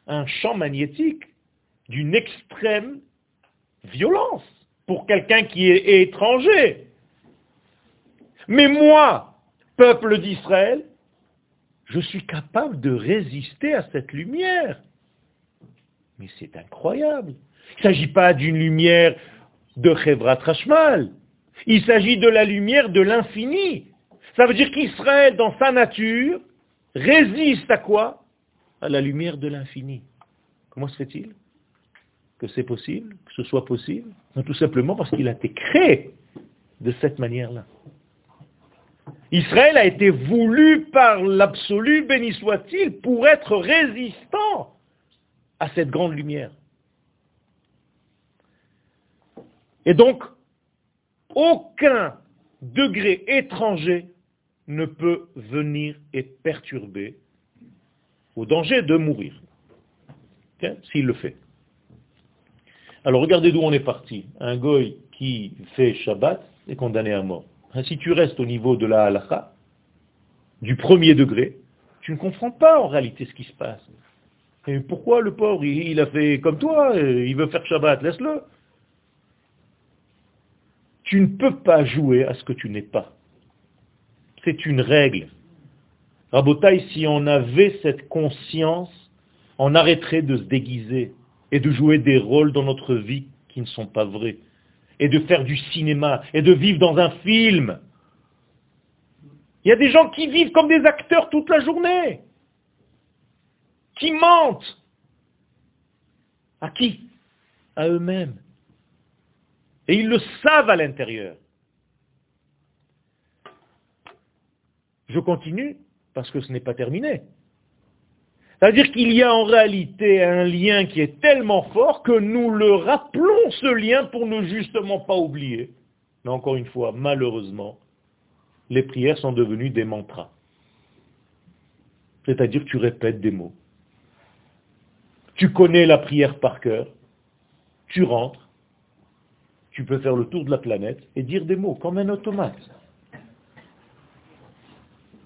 un champ magnétique d'une extrême violence pour quelqu'un qui est étranger. Mais moi, peuple d'Israël, je suis capable de résister à cette lumière. Mais c'est incroyable. Il ne s'agit pas d'une lumière de Chevrat Rashmal. Il s'agit de la lumière de l'infini. Ça veut dire qu'Israël, dans sa nature, résiste à quoi? À la lumière de l'infini. Comment se fait-il que c'est possible, que ce soit possible? Tout simplement parce qu'il a été créé de cette manière-là. Israël a été voulu par l'absolu, béni soit-il, pour être résistant à cette grande lumière. Et donc, aucun degré étranger ne peut venir et perturber au danger de mourir, s'il le fait. Alors regardez d'où on est parti. Un goy qui fait Shabbat est condamné à mort. Hein, si tu restes au niveau de la halakha, du premier degré, tu ne comprends pas en réalité ce qui se passe. Pourquoi le pauvre, il, a fait comme toi, il veut faire Shabbat, laisse-le. Tu ne peux pas jouer à ce que tu n'es pas. C'est une règle. Rabotaï, si on avait cette conscience, on arrêterait de se déguiser et de jouer des rôles dans notre vie qui ne sont pas vrais, et de faire du cinéma, et de vivre dans un film. Il y a des gens qui vivent comme des acteurs toute la journée, qui mentent. À qui? À eux-mêmes. Et ils le savent à l'intérieur. Je continue parce que ce n'est pas terminé. C'est-à-dire qu'il y a en réalité un lien qui est tellement fort que nous le rappelons ce lien pour ne justement pas oublier. Mais encore une fois, malheureusement, les prières sont devenues des mantras. C'est-à-dire que tu répètes des mots. Tu connais la prière par cœur, tu rentres, tu peux faire le tour de la planète et dire des mots comme un automate.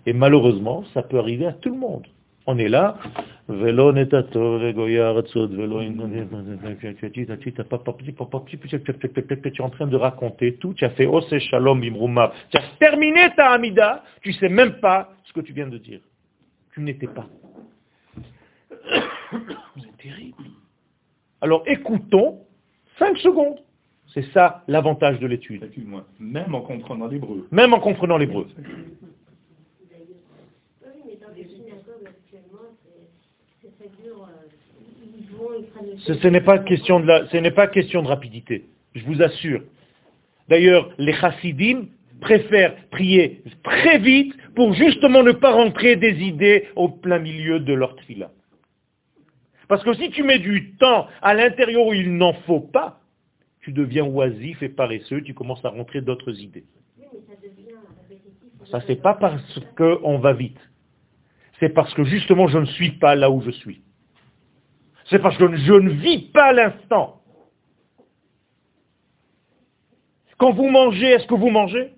Et malheureusement, ça peut arriver à tout le monde. On est là. Tu es en train de raconter tout. Tu as fait Ose Shalom Bimruma. Tu as terminé ta Amida. Tu ne sais même pas ce que tu viens de dire. Tu n'étais pas. C'est terrible. Alors écoutons 5 secondes. C'est ça l'avantage de l'étude. Même en comprenant l'hébreu. Même en comprenant l'hébreu. Ce, n'est pas question de ce n'est pas question de rapidité, je vous assure. D'ailleurs, les chassidim préfèrent prier très vite pour justement ne pas rentrer des idées au plein milieu de leur tfila. Parce que si tu mets du temps à l'intérieur où il n'en faut pas, tu deviens oisif et paresseux, tu commences à rentrer d'autres idées. Ça, c'est pas parce qu'on va vite. C'est parce que justement, je ne suis pas là où je suis. C'est parce que je ne vis pas l'instant. Quand vous mangez, est-ce que vous mangez?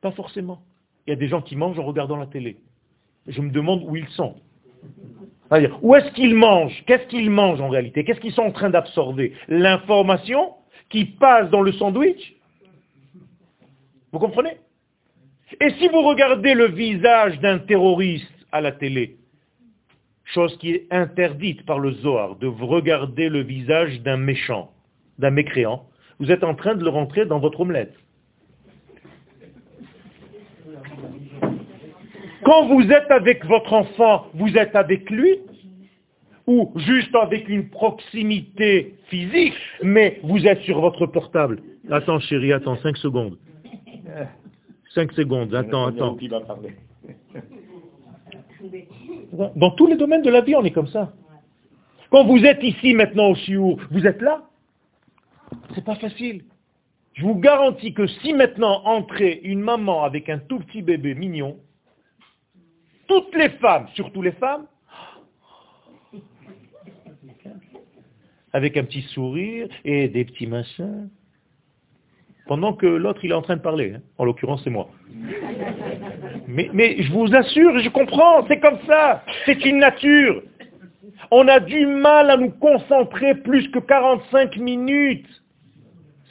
Pas forcément. Il y a des gens qui mangent en regardant la télé. Je me demande où ils sont. Où est-ce qu'ils mangent? Qu'est-ce qu'ils mangent en réalité? Qu'est-ce qu'ils sont en train d'absorber? L'information qui passe dans le sandwich? Vous comprenez? Et si vous regardez le visage d'un terroriste à la télé, chose qui est interdite par le Zohar, de regarder le visage d'un méchant, d'un mécréant, vous êtes en train de le rentrer dans votre omelette. Quand vous êtes avec votre enfant, vous êtes avec lui ou juste avec une proximité physique, mais vous êtes sur votre portable. Attends chérie, attends, 5 secondes. 5 secondes, attends, attends. Qui va parler Dans tous les domaines de la vie, on est comme ça. Quand vous êtes ici maintenant au Chiour, vous êtes là C'est pas facile. Je vous garantis que si maintenant entrait une maman avec un tout petit bébé mignon, toutes les femmes, surtout les femmes, avec un petit sourire et des petits machins, pendant que l'autre il est en train de parler, hein. en l'occurrence c'est moi. Mais, mais je vous assure, je comprends, c'est comme ça, c'est une nature. On a du mal à nous concentrer plus que 45 minutes.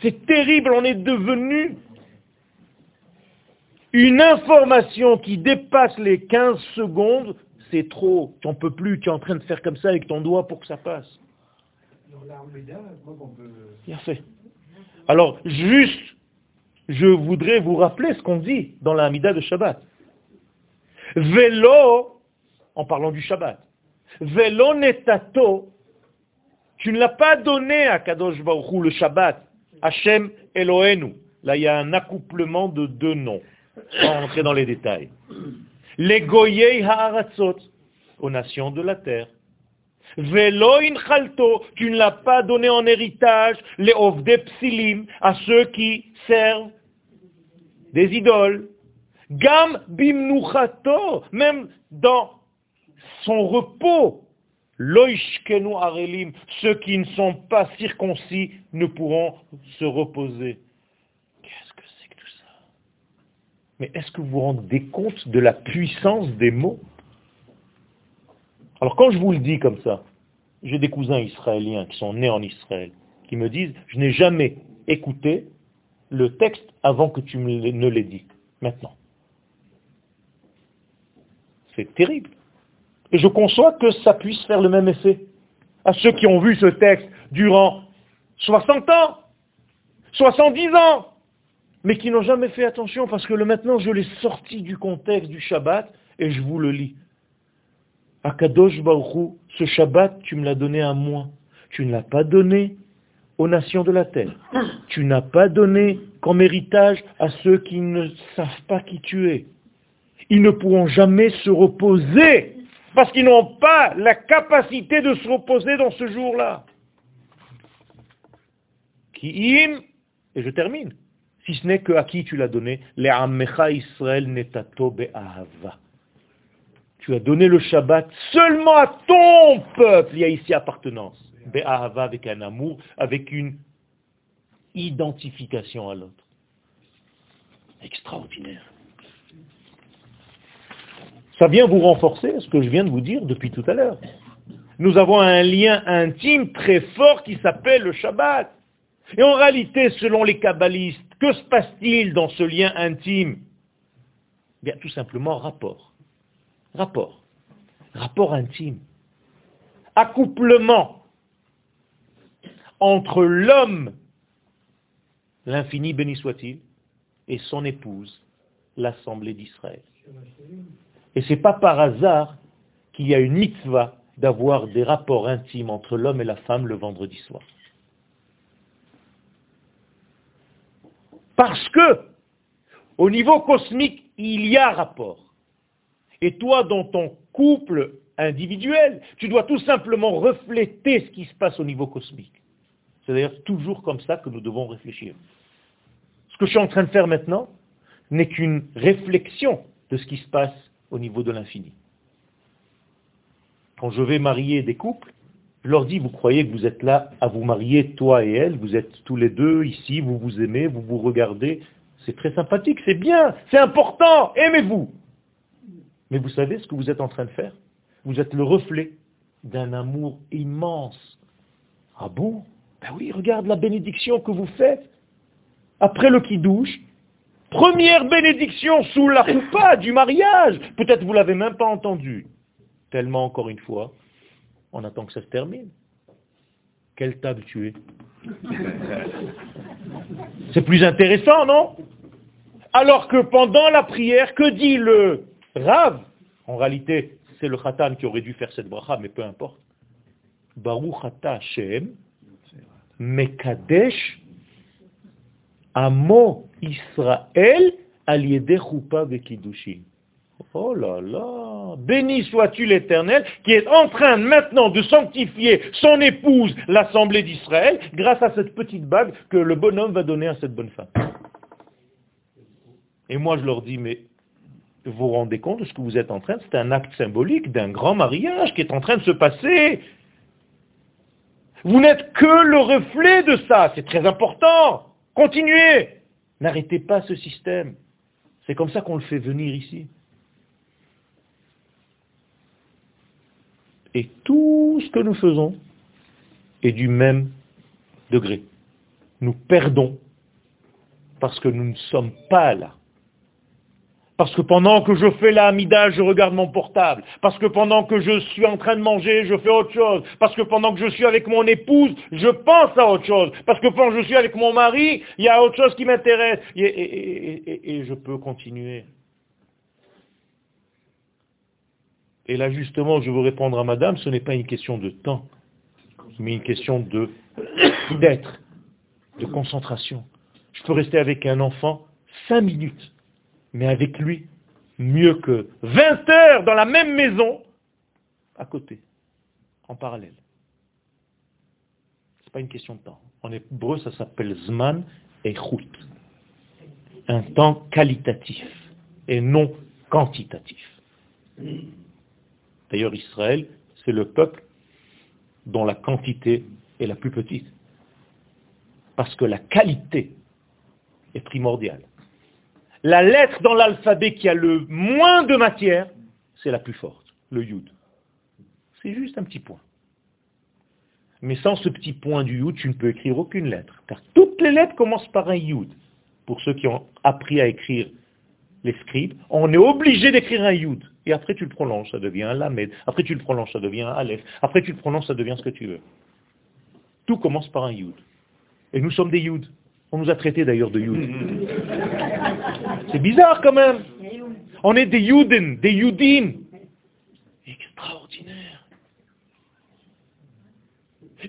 C'est terrible, on est devenu une information qui dépasse les 15 secondes, c'est trop. Tu n'en peux plus, tu es en train de faire comme ça avec ton doigt pour que ça passe. Bien fait. Alors, juste, je voudrais vous rappeler ce qu'on dit dans la Hamida de Shabbat. Vélo, en parlant du Shabbat, vélo netato, tu ne l'as pas donné à Kadosh Baruch le Shabbat, Hashem Elohenu. Là, il y a un accouplement de deux noms, sans rentrer dans les détails. Les Goyei Ha'aratzot, aux nations de la terre. Tu ne l'as pas donné en héritage, les à ceux qui servent des idoles. Gam Bimnuchato, même dans son repos, Loishkenu Arelim, ceux qui ne sont pas circoncis ne pourront se reposer. Qu'est-ce que c'est que tout ça? Mais est-ce que vous vous rendez compte de la puissance des mots? Alors quand je vous le dis comme ça, j'ai des cousins israéliens qui sont nés en Israël, qui me disent, je n'ai jamais écouté le texte avant que tu ne l'aies dit. Maintenant. C'est terrible. Et je conçois que ça puisse faire le même effet à ceux qui ont vu ce texte durant 60 ans, 70 ans, mais qui n'ont jamais fait attention parce que le maintenant je l'ai sorti du contexte du Shabbat et je vous le lis. Akadosh Baruch ce Shabbat, tu me l'as donné à moi. Tu ne l'as pas donné aux nations de la terre. Tu n'as pas donné comme héritage à ceux qui ne savent pas qui tu es. Ils ne pourront jamais se reposer parce qu'ils n'ont pas la capacité de se reposer dans ce jour-là. Ki'im, et je termine, si ce n'est que à qui tu l'as donné, les Israël netato be'ahava. Tu as donné le Shabbat seulement à ton peuple, il y a ici appartenance. Be'ahava avec un amour, avec une identification à l'autre. Extraordinaire. Ça vient vous renforcer ce que je viens de vous dire depuis tout à l'heure. Nous avons un lien intime très fort qui s'appelle le Shabbat. Et en réalité, selon les kabbalistes, que se passe-t-il dans ce lien intime? Bien, tout simplement rapport. Rapport. Rapport intime. Accouplement entre l'homme, l'infini béni soit-il, et son épouse, l'assemblée d'Israël. Et ce n'est pas par hasard qu'il y a une mitzvah d'avoir des rapports intimes entre l'homme et la femme le vendredi soir. Parce que, au niveau cosmique, il y a rapport. Et toi, dans ton couple individuel, tu dois tout simplement refléter ce qui se passe au niveau cosmique. C'est d'ailleurs toujours comme ça que nous devons réfléchir. Ce que je suis en train de faire maintenant n'est qu'une réflexion de ce qui se passe au niveau de l'infini. Quand je vais marier des couples, je leur dis, vous croyez que vous êtes là à vous marier, toi et elle, vous êtes tous les deux ici, vous vous aimez, vous vous regardez, c'est très sympathique, c'est bien, c'est important, aimez-vous. Mais vous savez ce que vous êtes en train de faire? Vous êtes le reflet d'un amour immense. Ah bon? Ben oui, regarde la bénédiction que vous faites. Après le qui-douche, Première bénédiction sous la coupa du mariage. Peut-être vous l'avez même pas entendu. Tellement, encore une fois, on attend que ça se termine. Quelle table tu es C'est plus intéressant, non? Alors que pendant la prière, que dit le Rav En réalité, c'est le Khatan qui aurait dû faire cette bracha, mais peu importe. Baruch ata Hashem, Mekadesh, Amo Israël, al choupa vekidushin. Oh là là, béni sois-tu l'Éternel qui est en train maintenant de sanctifier son épouse, l'Assemblée d'Israël, grâce à cette petite bague que le bonhomme va donner à cette bonne femme. Et moi je leur dis, mais vous vous rendez compte de ce que vous êtes en train C'est un acte symbolique d'un grand mariage qui est en train de se passer. Vous n'êtes que le reflet de ça, c'est très important. Continuez. N'arrêtez pas ce système. C'est comme ça qu'on le fait venir ici. Et tout ce que nous faisons est du même degré. Nous perdons parce que nous ne sommes pas là. Parce que pendant que je fais la Hamida, je regarde mon portable. Parce que pendant que je suis en train de manger, je fais autre chose. Parce que pendant que je suis avec mon épouse, je pense à autre chose. Parce que pendant que je suis avec mon mari, il y a autre chose qui m'intéresse. Et, je peux continuer. Et là, justement, je veux répondre à madame, ce n'est pas une question de temps, mais une question d'être, de concentration. Je peux rester avec un enfant cinq minutes, mais avec lui, mieux que 20 heures dans la même maison, à côté, en parallèle. Ce n'est pas une question de temps. En hébreu, ça s'appelle Zman et Chut. Un temps qualitatif et non quantitatif. D'ailleurs, Israël, c'est le peuple dont la quantité est la plus petite. Parce que la qualité est primordiale. La lettre dans l'alphabet qui a le moins de matière, c'est la plus forte, le yud. C'est juste un petit point. Mais sans ce petit point du yud, tu ne peux écrire aucune lettre. Car toutes les lettres commencent par un yud. Pour ceux qui ont appris à écrire les scribes, on est obligé d'écrire un yud. Et après tu le prolonges, ça devient un lamed. Après tu le prolonges, ça devient un aleph. Après tu le prolonges, ça devient ce que tu veux. Tout commence par un yud. Et nous sommes des yud. On nous a traités d'ailleurs de yud. C'est bizarre quand même. On est des yuden, des yudim. Extraordinaire.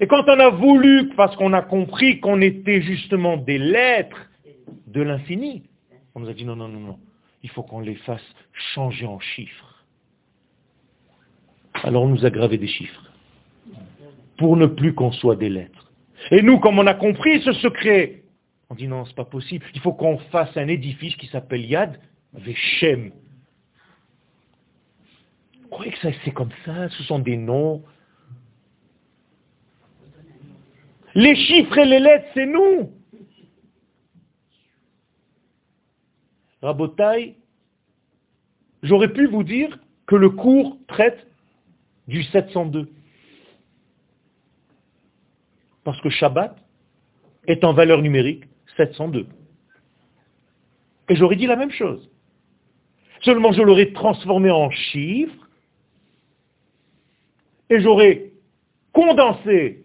Et quand on a voulu, parce qu'on a compris qu'on était justement des lettres de l'infini, on nous a dit non, non, non, non il faut qu'on les fasse changer en chiffres. Alors on nous a gravé des chiffres, pour ne plus qu'on soit des lettres. Et nous, comme on a compris ce secret, on dit non, c'est pas possible, il faut qu'on fasse un édifice qui s'appelle Yad Veshem. Vous croyez que c'est comme ça? Ce sont des noms Les chiffres et les lettres, c'est nous. Rabotai, j'aurais pu vous dire que le cours traite du 702. Parce que Shabbat est en valeur numérique 702. Et j'aurais dit la même chose. Seulement je l'aurais transformé en chiffres et j'aurais condensé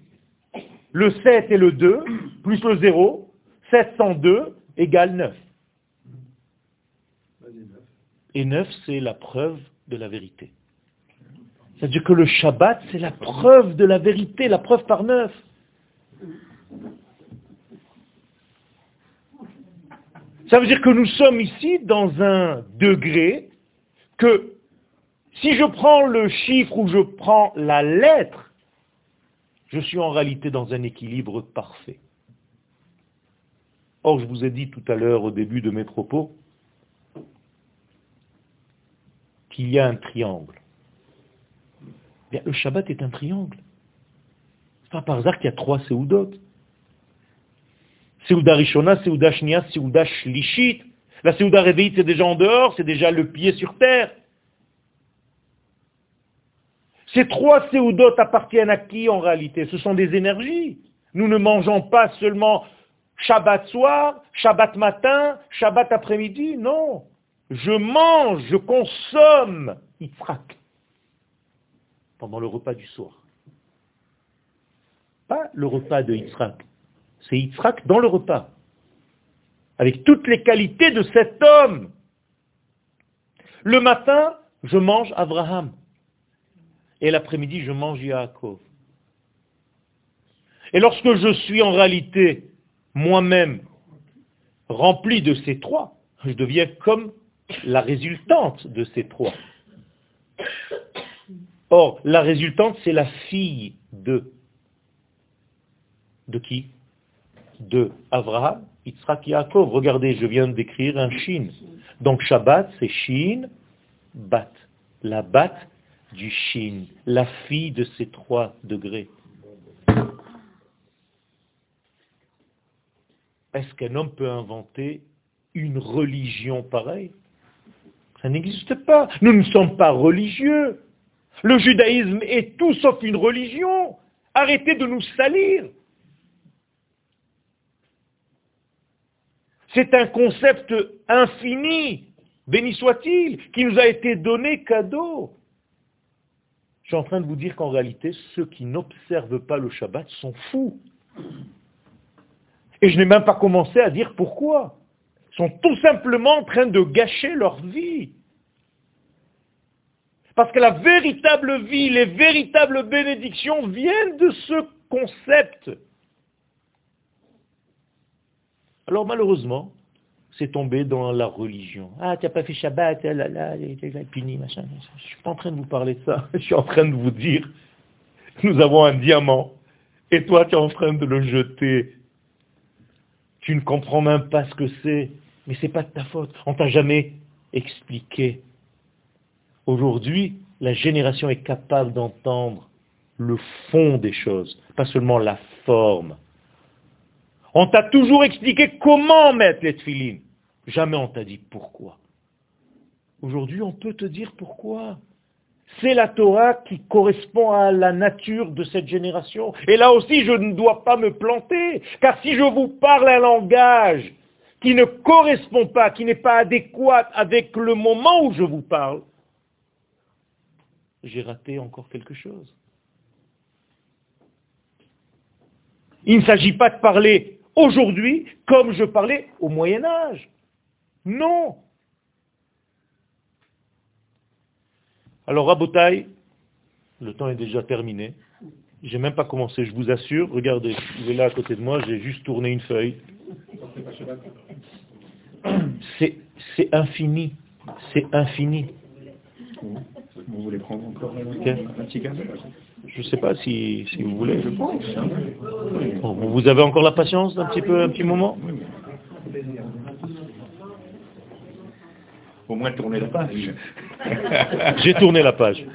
le 7 et le 2 plus le 0, 702 égale 9. Et neuf, c'est la preuve de la vérité. C'est-à-dire que le Shabbat, c'est la preuve de la vérité, la preuve par neuf. Ça veut dire que nous sommes ici dans un degré que si je prends le chiffre ou je prends la lettre, je suis en réalité dans un équilibre parfait. Or, je vous ai dit tout à l'heure au début de mes propos qu'il y a un triangle. Bien, le Shabbat est un triangle. C'est pas par hasard qu'il y a trois Seudot. Seuda Rishona, Seuda Shnia, Seuda Shlishit. La Seuda Réveillite, c'est déjà en dehors, c'est déjà le pied sur terre. Ces trois Seudot appartiennent à qui en réalité? Ce sont des énergies. Nous ne mangeons pas seulement Shabbat soir, Shabbat matin, Shabbat après-midi, non je mange, je consomme Yitzhak pendant le repas du soir. Pas le repas de Yitzhak, c'est Yitzhak dans le repas, avec toutes les qualités de cet homme. Le matin, je mange Abraham, et l'après-midi, je mange Yaakov. Et lorsque je suis en réalité moi-même rempli de ces trois, je deviens comme la résultante de ces trois. Or, la résultante, c'est la fille de. De qui? De Abraham, Yitzhak, Yaakov. Regardez, je viens d'écrire un Shin. Donc Shabbat, c'est Shin, Bat. La Bat du Shin, la fille de ces trois degrés. Est-ce qu'un homme peut inventer une religion pareille? Ça n'existe pas. Nous ne sommes pas religieux. Le judaïsme est tout sauf une religion. Arrêtez de nous salir. C'est un concept infini, béni soit-il, qui nous a été donné cadeau. Je suis en train de vous dire qu'en réalité, ceux qui n'observent pas le Shabbat sont fous. Et je n'ai même pas commencé à dire pourquoi. Ils sont tout simplement en train de gâcher leur vie. Parce que la véritable vie, les véritables bénédictions viennent de ce concept. Alors malheureusement, c'est tombé dans la religion. Ah, tu n'as pas fait Shabbat, ah là, là, puni, machin. Je ne suis pas en train de vous parler de ça. Je suis en train de vous dire, nous avons un diamant, et toi, tu es en train de le jeter. Tu ne comprends même pas ce que c'est. Mais ce n'est pas de ta faute. On t'a jamais expliqué. Aujourd'hui, la génération est capable d'entendre le fond des choses, pas seulement la forme. On t'a toujours expliqué comment mettre les tefilines. Jamais on t'a dit pourquoi. Aujourd'hui, on peut te dire pourquoi. C'est la Torah qui correspond à la nature de cette génération. Et là aussi, je ne dois pas me planter, car si je vous parle un langage qui ne correspond pas, qui n'est pas adéquat avec le moment où je vous parle, j'ai raté encore quelque chose. Il ne s'agit pas de parler aujourd'hui comme je parlais au Moyen Âge. Non. Alors Rabotai, le temps est déjà terminé. J'ai même pas commencé, je vous assure. Regardez, vous êtes là à côté de moi, j'ai juste tourné une feuille. C'est infini. C'est infini. Vous voulez prendre encore un petit Je ne sais pas si, si vous voulez. vous avez encore la patience d'un petit peu, un petit moment? Au moins tourner la page. J'ai tourné la page.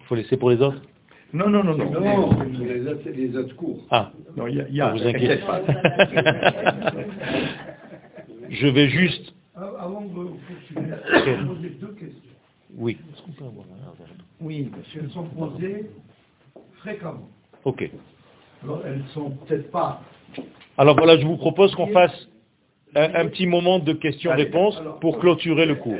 Il faut laisser pour les autres? Non, non, non, non. Non, les, les autres cours. Ah, non, il y a, y a vous inquiétez pas. Je vais juste... Je vais poser deux questions. Oui. Oui, monsieur. Elles sont posées fréquemment. Ok. Alors, elles ne sont peut-être pas... Alors voilà, je vous propose qu'on fasse un, un, petit moment de questions-réponses pour clôturer le cours.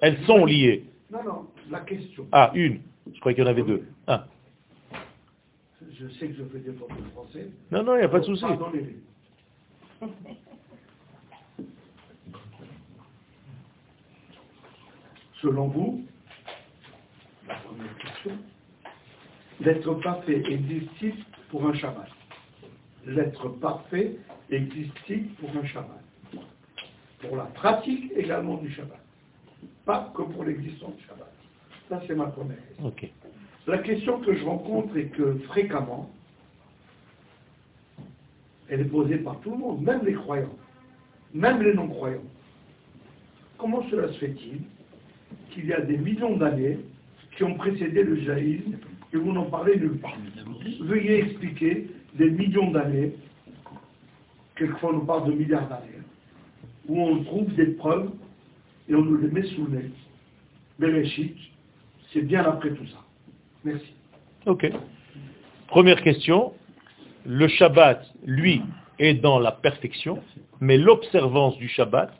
Elles sont liées. Non, non, la question. Ah, une. Je croyais qu'il y en avait deux. Un. Je sais que je fais des fautes de français. Non, non, il n'y a pas de souci. Selon vous, la première question, l'être parfait existe-t-il pour un Shabbat L'être parfait existe-t-il pour un Shabbat Pour la pratique également du Shabbat. Pas que pour l'existence du Shabbat. Ça, c'est ma première question. La question que je rencontre est que fréquemment, elle est posée par tout le monde, même les croyants, même les non-croyants. Comment cela se fait-il qu'il y a des millions d'années qui ont précédé le jaïsme et vous n'en parlez nulle part Veuillez expliquer des millions d'années, quelquefois on parle de milliards d'années, où on trouve des preuves et on nous les met sous le nez. Bereshit, c'est bien après tout ça. Merci. Ok. Première question, le Shabbat, lui, est dans la perfection, mais l'observance du Shabbat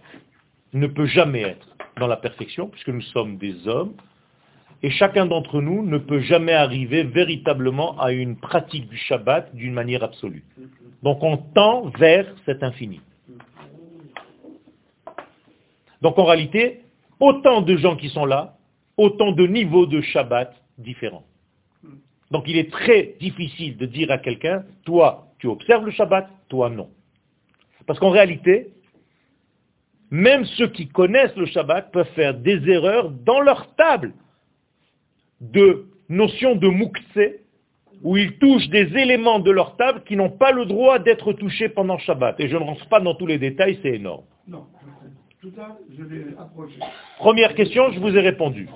ne peut jamais être dans la perfection, puisque nous sommes des hommes, et chacun d'entre nous ne peut jamais arriver véritablement à une pratique du Shabbat d'une manière absolue. Donc on tend vers cet infini. Donc en réalité, autant de gens qui sont là, autant de niveaux de Shabbat différents. Donc il est très difficile de dire à quelqu'un, toi, tu observes le Shabbat, toi non. Parce qu'en réalité, même ceux qui connaissent le Shabbat peuvent faire des erreurs dans leur table de notion de moukse, où ils touchent des éléments de leur table qui n'ont pas le droit d'être touchés pendant Shabbat. Et je ne rentre pas dans tous les détails, c'est énorme. Non, tout ça, je vais approcher. Première question, je vous ai répondu.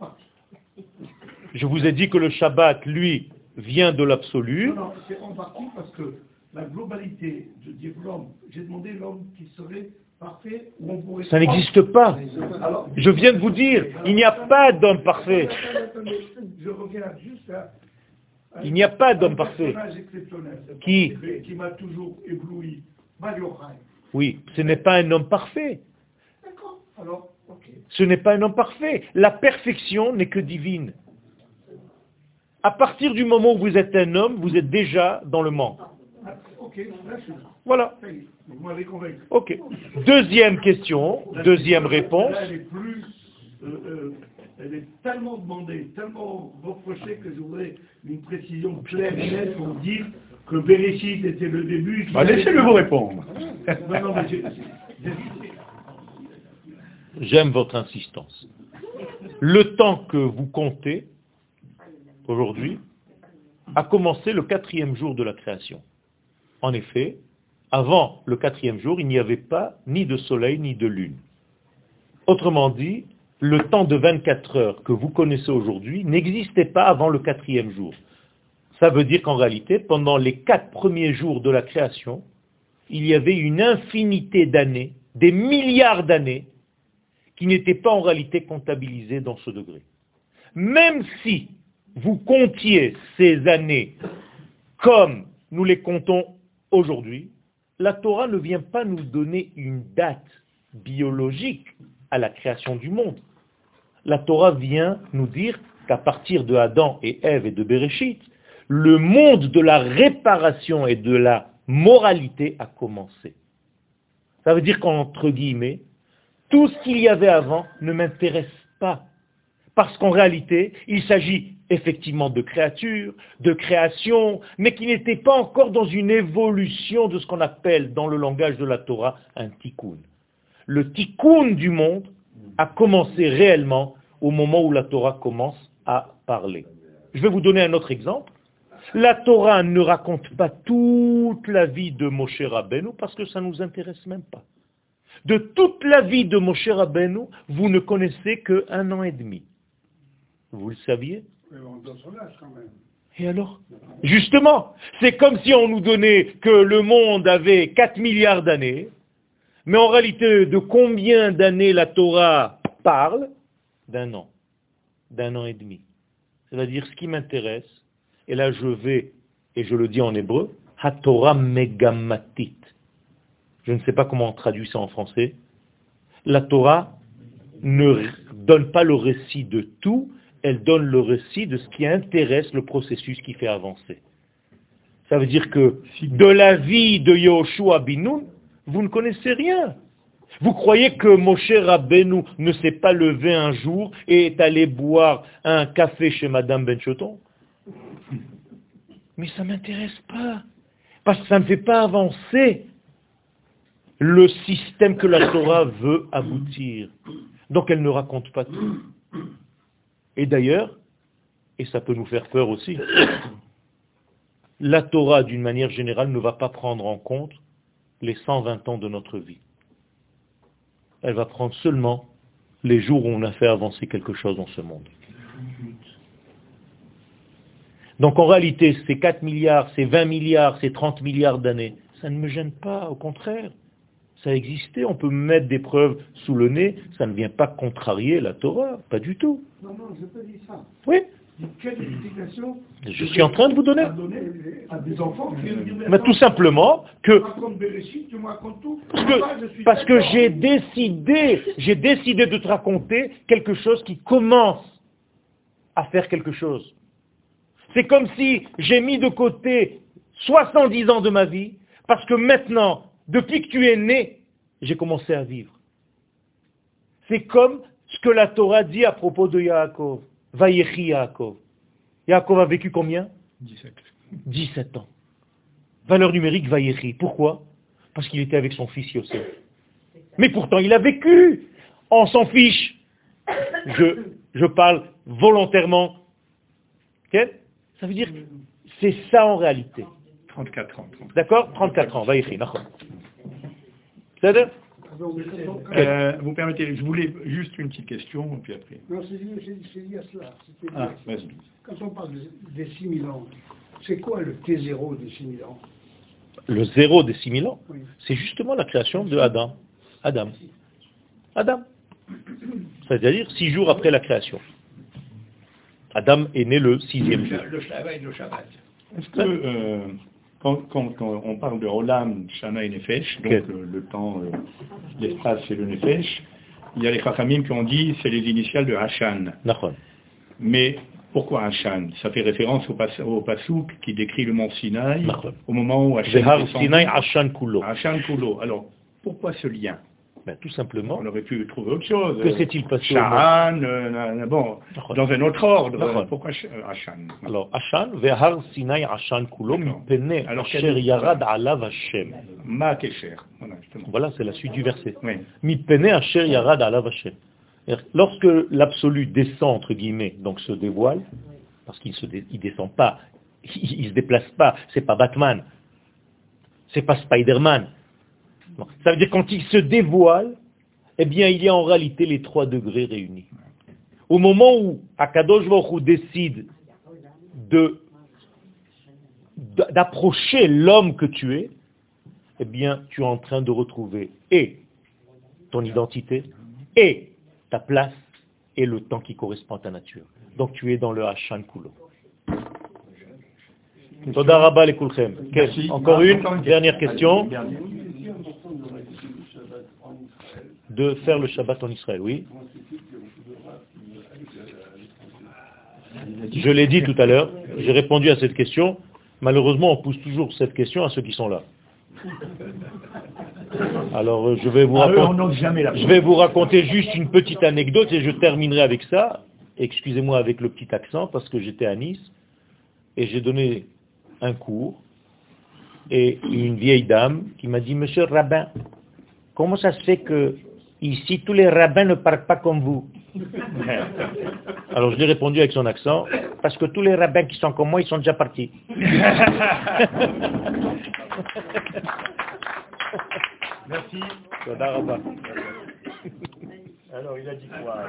Partie. Je vous ai dit que le Shabbat, lui, vient de l'absolu. Non, non, c'est en partie parce que la globalité, je dis l'homme, j'ai demandé l'homme qui serait parfait où on pourrait... Ça n'existe pas. Alors, Je viens de vous dire, il n'y a pas d'homme parfait. Attendez, Je reviens juste à... à- Il n'y a pas d'homme parfait. Qui m'a toujours ébloui. Oui, ce n'est pas un homme parfait. D'accord, alors, ok. Ce n'est pas un homme parfait. La perfection n'est que divine. À partir du moment où vous êtes un homme, vous êtes déjà dans le manque. Voilà. Ok. Deuxième question, deuxième réponse. Là, elle est plus... euh, euh, elle est tellement demandée, tellement reprochée que je voudrais une précision claire et nette pour dire que Béréchit était le début. Bah, Laissez-le vous répondre. J'aime votre insistance. Le temps que vous comptez aujourd'hui a commencé le quatrième jour de la création. En effet, avant le quatrième jour, il n'y avait pas ni de soleil ni de lune. Autrement dit, le temps de 24 heures que vous connaissez aujourd'hui n'existait pas avant le quatrième jour. Ça veut dire qu'en réalité, pendant les quatre premiers jours de la création, il y avait une infinité d'années, des milliards d'années, qui n'étaient pas en réalité comptabilisées dans ce degré. Même si vous comptiez ces années comme nous les comptons aujourd'hui, la Torah ne vient pas nous donner une date biologique à la création du monde. La Torah vient nous dire qu'à partir de Adam et Ève et de Bereshit, le monde de la réparation et de la moralité a commencé. Ça veut dire qu'entre guillemets, tout ce qu'il y avait avant ne m'intéresse pas. Parce qu'en réalité, il s'agit effectivement de créatures, de création, mais qui n'étaient pas encore dans une évolution de ce qu'on appelle dans le langage de la Torah un tikkun. Le tikkun du monde a commencé réellement au moment où la Torah commence à parler. Je vais vous donner un autre exemple. La Torah ne raconte pas toute la vie de Moshe Rabbeinu parce que ça ne nous intéresse même pas. De toute la vie de Moshe Rabbeinu, vous ne connaissez que un an et demi. Vous le saviez Mais on donne son âge quand même. Et alors? Justement, c'est comme si on nous donnait que le monde avait 4 milliards d'années, mais en réalité, de combien d'années la Torah parle? D'un an, d'un an et demi. C'est-à-dire, ce qui m'intéresse, et là je vais, et je le dis en hébreu, HaTorah Megamatit. Je ne sais pas comment on traduit ça en français. La Torah ne donne pas le récit de tout, elle donne le récit de ce qui intéresse le processus qui fait avancer. Ça veut dire que de la vie de Yoshua Binoun, vous ne connaissez rien. Vous croyez que Moshe Rabbeinu ne s'est pas levé un jour et est allé boire un café chez Madame Benchoton? Mais ça ne m'intéresse pas. Parce que ça ne fait pas avancer le système que la Torah veut aboutir. Donc elle ne raconte pas tout. Et d'ailleurs, et ça peut nous faire peur aussi, la Torah, d'une manière générale, ne va pas prendre en compte les 120 ans de notre vie. Elle va prendre seulement les jours où on a fait avancer quelque chose dans ce monde. Donc en réalité, ces 4 milliards, ces 20 milliards, ces 30 milliards d'années, ça ne me gêne pas, au contraire. Ça a existé, on peut mettre des preuves sous le nez, ça ne vient pas contrarier la Torah, pas du tout. Non, non, je peux dire ça. Oui, Quelle explication je suis en train de vous donner. à donner à des enfants qui viennent dire, Mais tout simplement que. Parce que, j'ai décidé, j'ai décidé de te raconter quelque chose qui commence à faire quelque chose. C'est comme si j'ai mis de côté 70 ans de ma vie, parce que maintenant, depuis que tu es né, j'ai commencé à vivre. C'est comme ce que la Torah dit à propos de Yaakov. Vayechi Yaakov. Yaakov a vécu combien? 17. 17 ans. Valeur numérique Vayechi. Pourquoi? Parce qu'il était avec son fils Yosef. Mais pourtant, il a vécu. On s'en fiche. Je, je parle volontairement. Ça veut dire, c'est ça en réalité. 34 ans. 34. D'accord 34 ans, d'accord. C'est-à-dire Euh, vous permettez, je voulais juste une petite question, et puis après. Non, c'est lié, c'est- c'est lié à cela. Ah. Quand on parle de- des 6000 ans, c'est quoi le T0 des 6000 ans? Le zéro des 6000 ans, Oui. c'est justement la création de Adam. Adam. Adam. C'est-à-dire six jours après la création. Adam est né le sixième jour. Le Shabbat, le Shabbat. Est-ce que, euh, quand, quand- quand on parle de Olam, Shana et Nefesh, donc Ok. le, le temps, euh, l'espace et le Nefesh, il y a les Chachamim qui ont dit c'est les initiales de Hashan. Mais pourquoi Hashan? Ça fait référence au, pas, au Passouk qui décrit le mont Sinaï, au moment où Hashan Kulo. Hashan Kulo. Alors, pourquoi ce lien? Ben, tout simplement, On aurait pu trouver autre chose. que s'est-il passé Shahan, euh, bon, D'accord. dans un autre ordre. Pourquoi Sh- euh, Hashan Alors, Hashan, Vehar Sinai Hashan Kulo. Mipene Asher Yarad Alav Hashem. Ma Kesher. Voilà, c'est la suite du verset. Mipene Asher Yarad Alav Hashem. Lorsque l'absolu descend, entre guillemets, donc se dévoile, parce qu'il ne dé, descend pas, il, il se déplace pas, c'est pas Batman, c'est pas Spider-Man. Bon, Ça veut dire quand il se dévoile, eh bien il y a en réalité les trois degrés réunis. Au moment où Akadosh Baruch Hu décide de d'approcher l'homme que tu es, eh bien tu es en train de retrouver et ton identité, et ta place, et le temps qui correspond à ta nature. Donc tu es dans le Hashan Kulo. Kulchem. Encore une dernière question. De faire le Shabbat en Israël, oui. Je l'ai dit tout à l'heure, j'ai répondu à cette question. Malheureusement, on pousse toujours cette question à ceux qui sont là. Alors, euh, je vais vous Ah, raconter, je vais vous raconter juste une petite anecdote et je terminerai avec ça. Excusez-moi avec le petit accent parce que j'étais à Nice et j'ai donné un cours et une vieille dame qui m'a dit, Monsieur le rabbin, comment ça se fait que ici tous les rabbins ne parlent pas comme vous Alors je lui ai répondu avec son accent, parce que tous les rabbins qui sont comme moi, ils sont déjà partis. Merci. Rabba. Alors il a dit quoi?